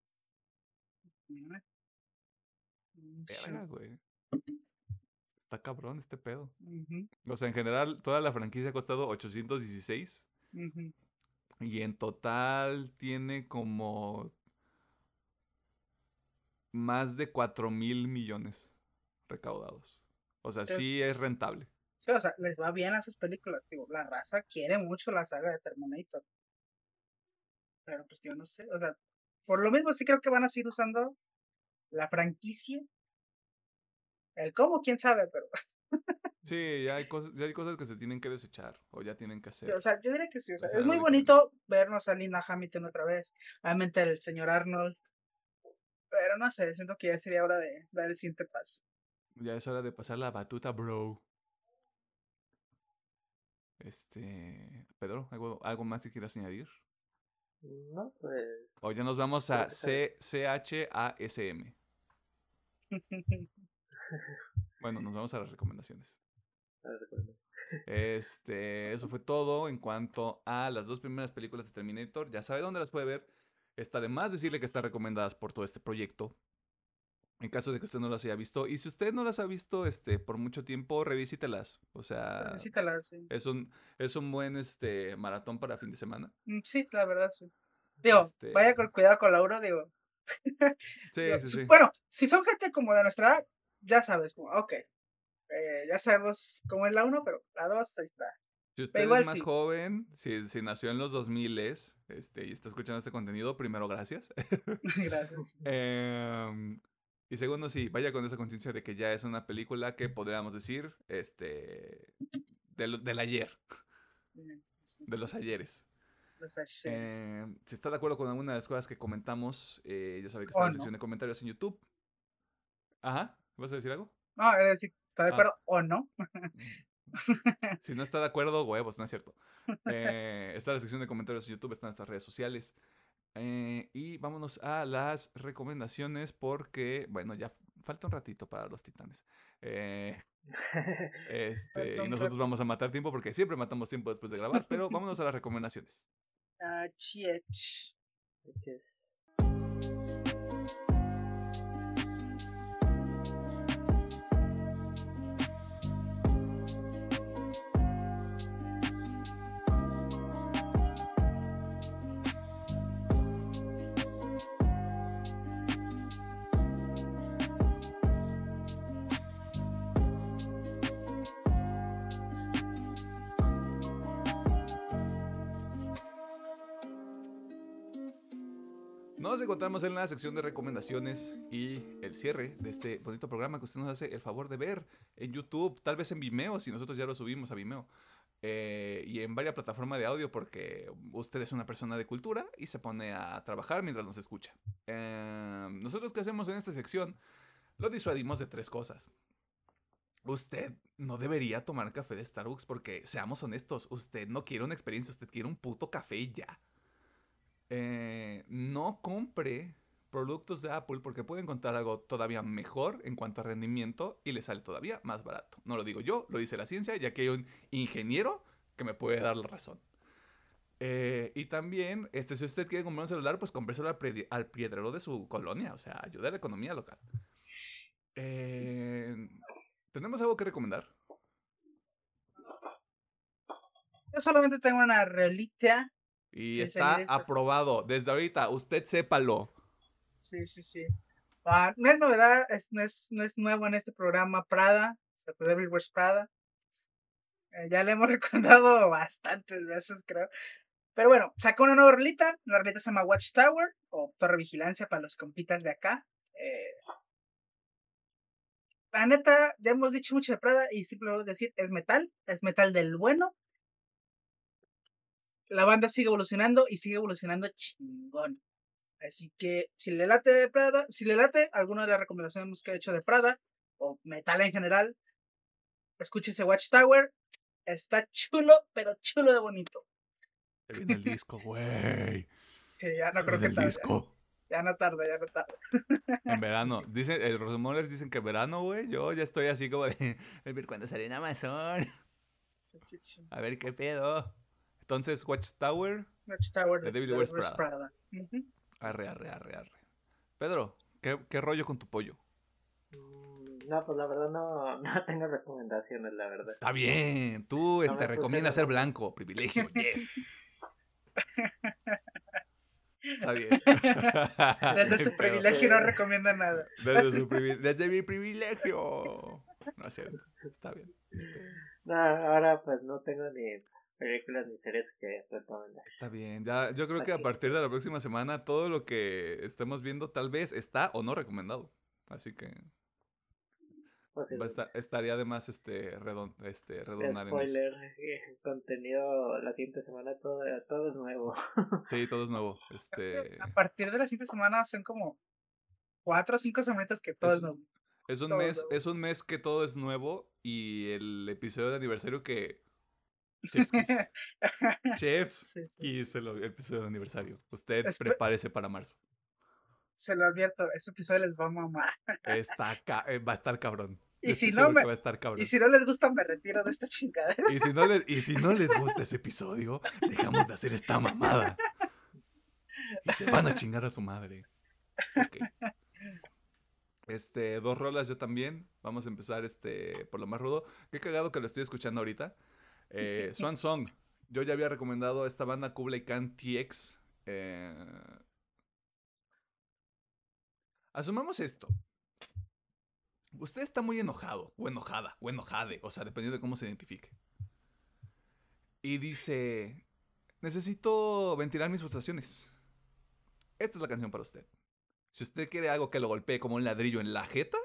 C: Verga,
A: güey. Está cabrón este pedo. O sea, en general, toda la franquicia ha costado 816.
C: ujú.
A: Y en total tiene como más de 4 mil millones recaudados. O sea, sí es rentable.
C: Sí, o sea, les va bien a esas películas. Digo, la raza quiere mucho la saga de Terminator. Pero pues yo no sé, o sea, por lo mismo sí creo que van a seguir usando la franquicia. El cómo, quién sabe, pero
A: Sí, ya hay, cosas, ya hay cosas que se tienen que desechar o ya tienen que
C: sí,
A: hacer.
C: o sea, yo diría que sí. O sea, es muy bonito vernos a Linda Hamilton otra vez. Obviamente el señor Arnold. Pero no sé, siento que ya sería hora de dar el siguiente paso.
A: Ya es hora de pasar la batuta, bro. Este. Pedro, ¿algo, algo más que quieras añadir?
B: No, pues.
A: O ya nos vamos a CHASM. Bueno, nos vamos a las recomendaciones. Este, eso fue todo en cuanto a las dos primeras películas de Terminator. Ya sabe dónde las puede ver. Está de más decirle que están recomendadas por todo este proyecto. En caso de que usted no las haya visto. Y si usted no las ha visto este, por mucho tiempo, revísitelas. O sea,
C: Revísitalas, sí.
A: es un, es un buen este, maratón para fin de semana.
C: Mm, Sí, la verdad, sí. Digo,
A: Este-
C: vaya con cuidado con Lauro, digo.
A: Sí,
C: digo,
A: sí, sí.
C: Bueno, si son gente como de nuestra edad, ya sabes, como, ok. eh, ya sabemos cómo es la uno, pero la dos, ahí está.
A: Si usted
C: igual
A: es más
C: sí.
A: joven, si, si nació en los 2000 este, y está escuchando este contenido, primero, gracias.
C: Gracias.
A: Em, y segundo, sí, vaya con esa conciencia de que ya es una película que podríamos decir este, del, del ayer,
C: Sí,
A: de los ayeres.
C: Los Ashes.
A: Eh, si está de acuerdo con alguna de las cosas que comentamos, eh, ya sabe que está en la
C: no.
A: sección de comentarios en YouTube. Ajá, ¿vas a decir algo?
C: No, es decir, ¿está de
A: Ah.
C: acuerdo o no?
A: Si no está de acuerdo, huevos, no es cierto. Eh, está la sección de comentarios en YouTube, están nuestras redes sociales. Eh, y vámonos a las recomendaciones porque, bueno, ya falta un ratito para los titanes. Eh, este, y nosotros vamos a matar tiempo porque siempre matamos tiempo después de grabar, pero vámonos a las recomendaciones.
C: Ah,
A: encontramos en la sección de recomendaciones y el cierre de este bonito programa que usted nos hace el favor de ver en YouTube, tal vez en Vimeo, si nosotros ya lo subimos a Vimeo. eh, y en varias plataformas de audio porque usted es una persona de cultura y se pone a trabajar mientras nos escucha. Eh, nosotros qué hacemos en esta sección lo disuadimos de tres cosas. Usted no debería tomar café de Starbucks porque, seamos honestos, usted no quiere una experiencia, usted quiere un puto café y ya. Eh, no compre productos de Apple porque puede encontrar algo todavía mejor en cuanto a rendimiento y le sale todavía más barato. No lo digo yo, lo dice la ciencia, ya que hay un ingeniero que me puede dar la razón. Eh, y también, este, si usted quiere comprar un celular, pues cómpreselo al, al piedrero de su colonia, o sea, ayude a la economía local. Eh, ¿Tenemos algo que recomendar?
C: Yo solamente tengo una reliquia.
A: Y
C: Sí,
A: está aprobado. Desde ahorita, usted sépalo.
C: Sí, sí, sí. Ah, no es novedad, es, no, es, no es nuevo en este programa Prada, o sea, The Devil Wears Prada. Eh, ya le hemos recordado bastantes veces, creo. Pero bueno, sacó una nueva rolita. La rolita se llama Watchtower o Torre Vigilancia para los compitas de acá. Eh, la neta, ya hemos dicho mucho de Prada y simplemente decir, es metal, es metal del bueno. La banda sigue evolucionando y sigue evolucionando chingón. Así que si le late Prada, si le late alguna de las recomendaciones que he hecho de Prada o metal en general, escúchese Watchtower. Está chulo, pero chulo de bonito.
A: Viene el disco, güey.
C: Ya no creo que tarde.
A: disco.
C: Ya no tarda, ya no tarda.
A: En verano. Dicen, eh, los rumores dicen que verano, güey. Yo ya estoy así como de. A ver cuándo sale en Amazon. A ver qué pedo. Entonces, Watchtower.
C: Watchtower
A: The
C: de
A: Devil Wears Prada. Arre, arre, arre, arre. Pedro, ¿qué, qué rollo con tu pollo?
B: Mm, No, pues la verdad no, no tengo recomendaciones, la verdad.
A: Está bien. Tú
B: No
A: este, recomiendas ser blanco. Privilegio. Yes. Está bien.
C: Desde su privilegio no recomienda nada.
A: Desde, su privi- desde mi privilegio. No es cierto. Está bien. Este,
B: No, ahora pues no tengo ni pues, películas ni series que recomendar.
A: Está bien. Ya, yo creo que a partir de la próxima semana todo lo que estemos viendo tal vez está o no recomendado. Así que
B: Posiblemente.
A: estar- estaría de más este, redon- este, en eso.
B: Spoiler, eh, contenido la siguiente semana, todo, todo es nuevo.
A: Sí, todo es nuevo. Este,
C: A partir de la siguiente semana son como cuatro o cinco semanitas que todo
A: Es-
C: es nuevo.
A: Es un
C: todo
A: mes, es un mes que todo es nuevo y el episodio de aniversario que Chef's Kiss. Chef's
C: Sí, sí.
A: Kiss el episodio de aniversario. Usted
C: Espe-
A: prepárese para marzo.
C: Se lo advierto, este episodio les va a mamar.
A: Está eh, va a estar cabrón.
C: Y si no me-. Y si les gusta, me retiro de esta chingadera.
A: Y si, no les, y si no les gusta ese episodio, dejamos de hacer esta mamada. Y se van a chingar a su madre. Este, dos rolas yo también. Vamos a empezar este, por lo más rudo. Qué cagado que lo estoy escuchando ahorita. Eh, Swan Song. Yo ya había recomendado esta banda Kublai Khan TX. Eh... Asumamos esto. Usted está muy enojado, o enojada, o enojade, o sea, dependiendo de cómo se identifique. Y dice, necesito ventilar mis frustraciones. Esta es la canción para usted. Si usted quiere algo que lo golpee como un ladrillo en la jeta,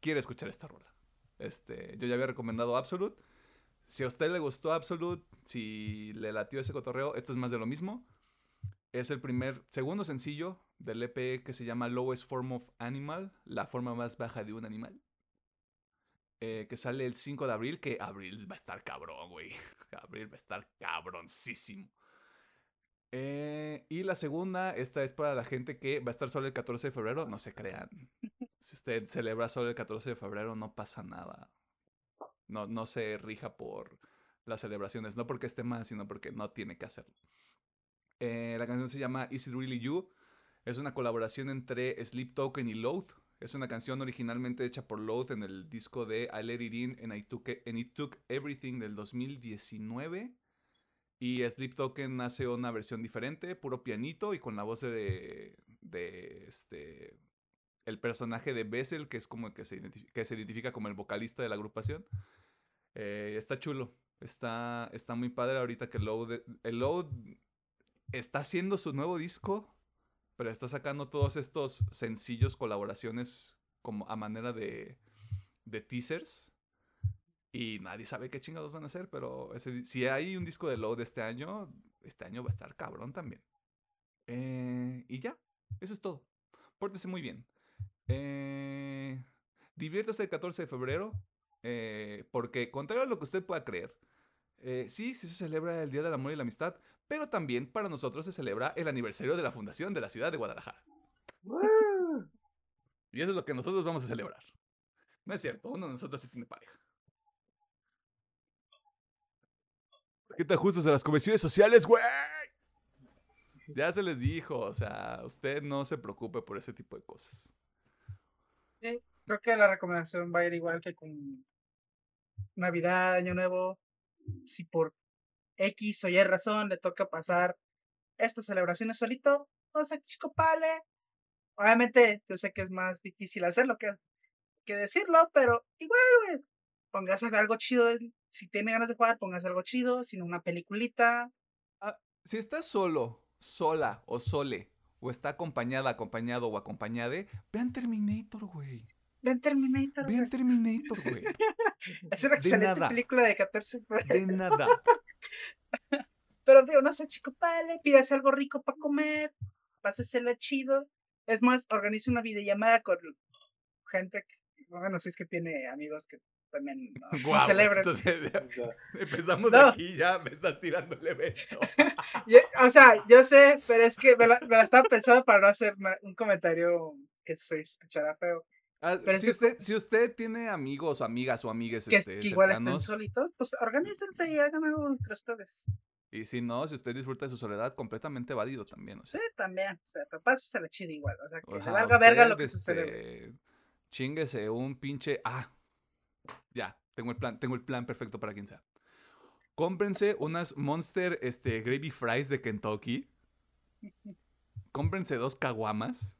A: quiere escuchar esta rola. Este, yo ya había recomendado Absolute. Si a usted le gustó Absolute, si le latió ese cotorreo, esto es más de lo mismo. Es el primer, segundo sencillo del EP que se llama Lowest Form of Animal, la forma más baja de un animal. Eh, que sale el 5 de abril, que abril va a estar cabrón, güey. Abril va a estar cabroncísimo. Eh, y la segunda, esta es para la gente que va a estar solo el 14 de febrero, no se crean. Si usted celebra solo el 14 de febrero, no pasa nada. No, no se rija por las celebraciones, no porque esté mal, sino porque no tiene que hacerlo. Eh, la canción se llama Is It Really You? Es una colaboración entre Sleep Token y Load. Es una canción originalmente hecha por Load en el disco de I Let It In and, I took It Took Everything del 2019. Y Sleep Token hace una versión diferente, puro pianito y con la voz de, de este, el personaje de Bessel, que es como el que se, que se identifica como el vocalista de la agrupación. Eh, está chulo, está, está muy padre ahorita que el Load está haciendo su nuevo disco pero está sacando todos estos sencillos colaboraciones como a manera de, de teasers. Y nadie sabe qué chingados van a hacer, pero si hay un disco de Load este año, este año va a estar cabrón también. Eh, y ya, eso es todo. Pórtese muy bien. Eh, diviértase el 14 de febrero, eh, porque contrario a lo que usted pueda creer, eh, sí, sí se celebra el Día del Amor y la Amistad, pero también para nosotros se celebra el aniversario de la fundación de la ciudad de Guadalajara. Y eso es lo que nosotros vamos a celebrar. No es cierto, uno de nosotros sí tiene pareja. ¿Qué te ajustas a las convenciones sociales, güey? Ya se les dijo, o sea, usted no se preocupe por ese tipo de cosas.
C: Sí, creo que la recomendación va a ir igual que con Navidad, Año Nuevo. Si por X o Y razón le toca pasar estas celebraciones solito, no sé, chico pale. Obviamente, yo sé que es más difícil hacerlo que, que decirlo, pero igual, güey. Póngase algo chido. Si tiene ganas de jugar, póngase algo chido, sino una peliculita.
A: Ah, si estás solo, sola o sole, o está acompañada, acompañado o acompañade, vean Terminator, güey.
C: Vean Terminator,
A: Vean Terminator, güey.
C: es una excelente película de 14
A: De nada.
C: Pero digo, no sé, chico, vale, pídase algo rico para comer, pásesela chido. Es más, organice una videollamada con gente que, bueno, si es que tiene amigos que también no, celebran.
A: empezamos aquí ya, me estás tirando el evento.
C: o sea, yo sé, pero es que me la, estaba pensando para no hacer un comentario que se escuchará feo.
A: Ah, pero si, usted, si usted tiene amigos o amigas o amigues
C: que, este, igual estén solitos, pues organícense y hagan algo entre ustedes.
A: Y si no, si usted disfruta de su soledad, completamente válido también. O sea.
C: Sí, también. O sea, pero la chida igual. O sea, que le valga verga lo que
A: este,
C: sucede.
A: Chinguese un pinche. Ah, ya, tengo el plan, tengo el plan perfecto para quien sea. Cómprense unas Monster este, Gravy Fries de Kentucky. Cómprense dos caguamas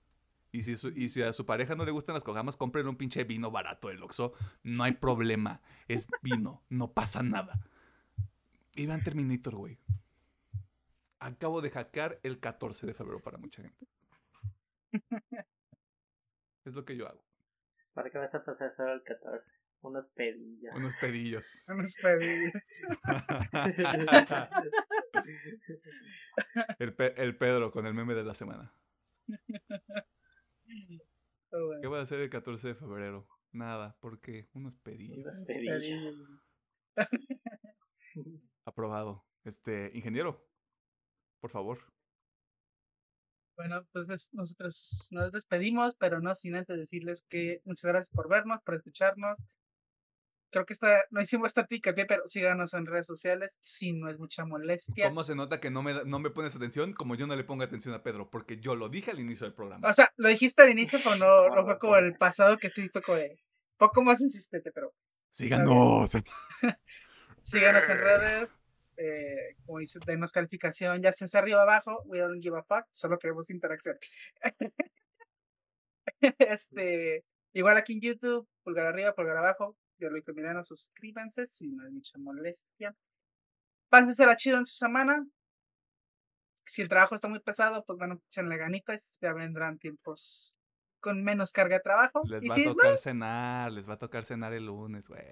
A: y si, y si a su pareja no le gustan las cojamas, cómprenle un pinche vino barato del Oxxo. No hay problema. Es vino. No pasa nada. Y vean Terminator, güey. Acabo de hackear el 14 de febrero para mucha gente. Es lo que yo hago.
B: ¿Para qué vas a pasar solo el 14? Unos pedillos.
A: Unos pedillos.
C: Unos pedillos.
A: el, el Pedro con el meme de la semana. ¿Qué voy a hacer el 14 de febrero? Nada, porque unos pedillos. Unos pedillos. Aprobado. Este, ingeniero, por favor.
C: Bueno, pues nosotros nos despedimos, pero no sin antes decirles que muchas gracias por vernos, por escucharnos. Creo que está, no hicimos esta pie, pero síganos en redes sociales si no es mucha molestia.
A: ¿Cómo se nota que no me, no me pones atención? Como yo no le pongo atención a Pedro, porque yo lo dije al inicio del programa.
C: O sea, lo dijiste al inicio, pero no, no fue como el pasado que sí fue como de, poco más insistente, pero.
A: Síganos.
C: síganos en redes. Eh, como dice, denos calificación, ya sea arriba o abajo, we don't give a fuck, solo queremos interacción. este, igual aquí en YouTube, pulgar arriba, pulgar abajo, yo lo no suscríbanse si no hay mucha molestia. la chido en su semana. Si el trabajo está muy pesado, pues bueno, echenle ganitas, ya vendrán tiempos con menos carga de trabajo.
A: Les va a tocar cenar, les va a tocar cenar el lunes, güey.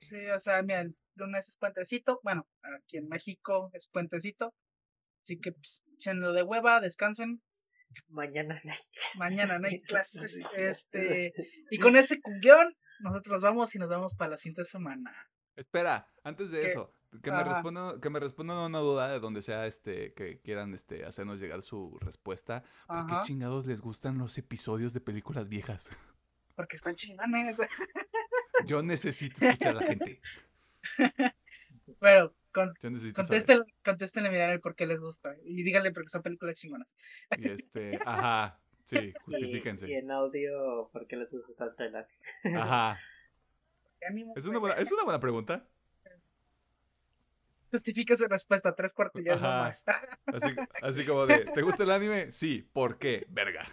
C: Sí, o sea, mira, el lunes es puentecito, bueno, aquí en México es puentecito, así que pues, echenlo de hueva, descansen.
B: Mañana no hay
C: clases. Mañana no hay clases. este, y con ese cumbión, nosotros vamos y nos vamos para la siguiente semana.
A: Espera, antes de eso, que me, respondan, que me respondan a una duda de donde sea este, que quieran este, hacernos llegar su respuesta. ¿Por qué chingados les gustan los episodios de películas viejas?
C: Porque están chingones.
A: Yo necesito escuchar a la gente.
C: Bueno, con, contéstenle, contéstenle, el por qué les gusta. Y díganle porque son películas chingonas.
A: Y este, ajá, sí, justifíquense.
B: Y, en audio, ¿por qué les gusta tanto el
A: Ajá. Es una, buena, es una buena pregunta
C: justifica su respuesta, tres cuartillas más.
A: Así, así como de, ¿te gusta el anime? Sí, ¿por qué? Verga.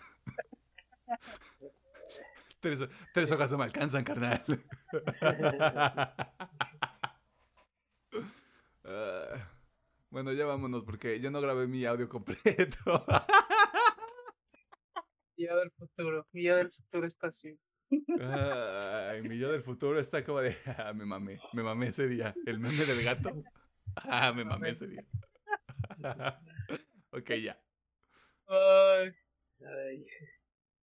A: Tres, tres hojas no me alcanzan, carnal. Ah, bueno, ya vámonos porque yo no grabé mi audio completo.
C: Mi yo del futuro, mi yo del futuro está así.
A: Ay, mi yo del futuro está como de, ah, me mamé, me mamé ese día. El meme del gato. Ah, me mamé ese día. ok, ya.
C: Ay. Ay.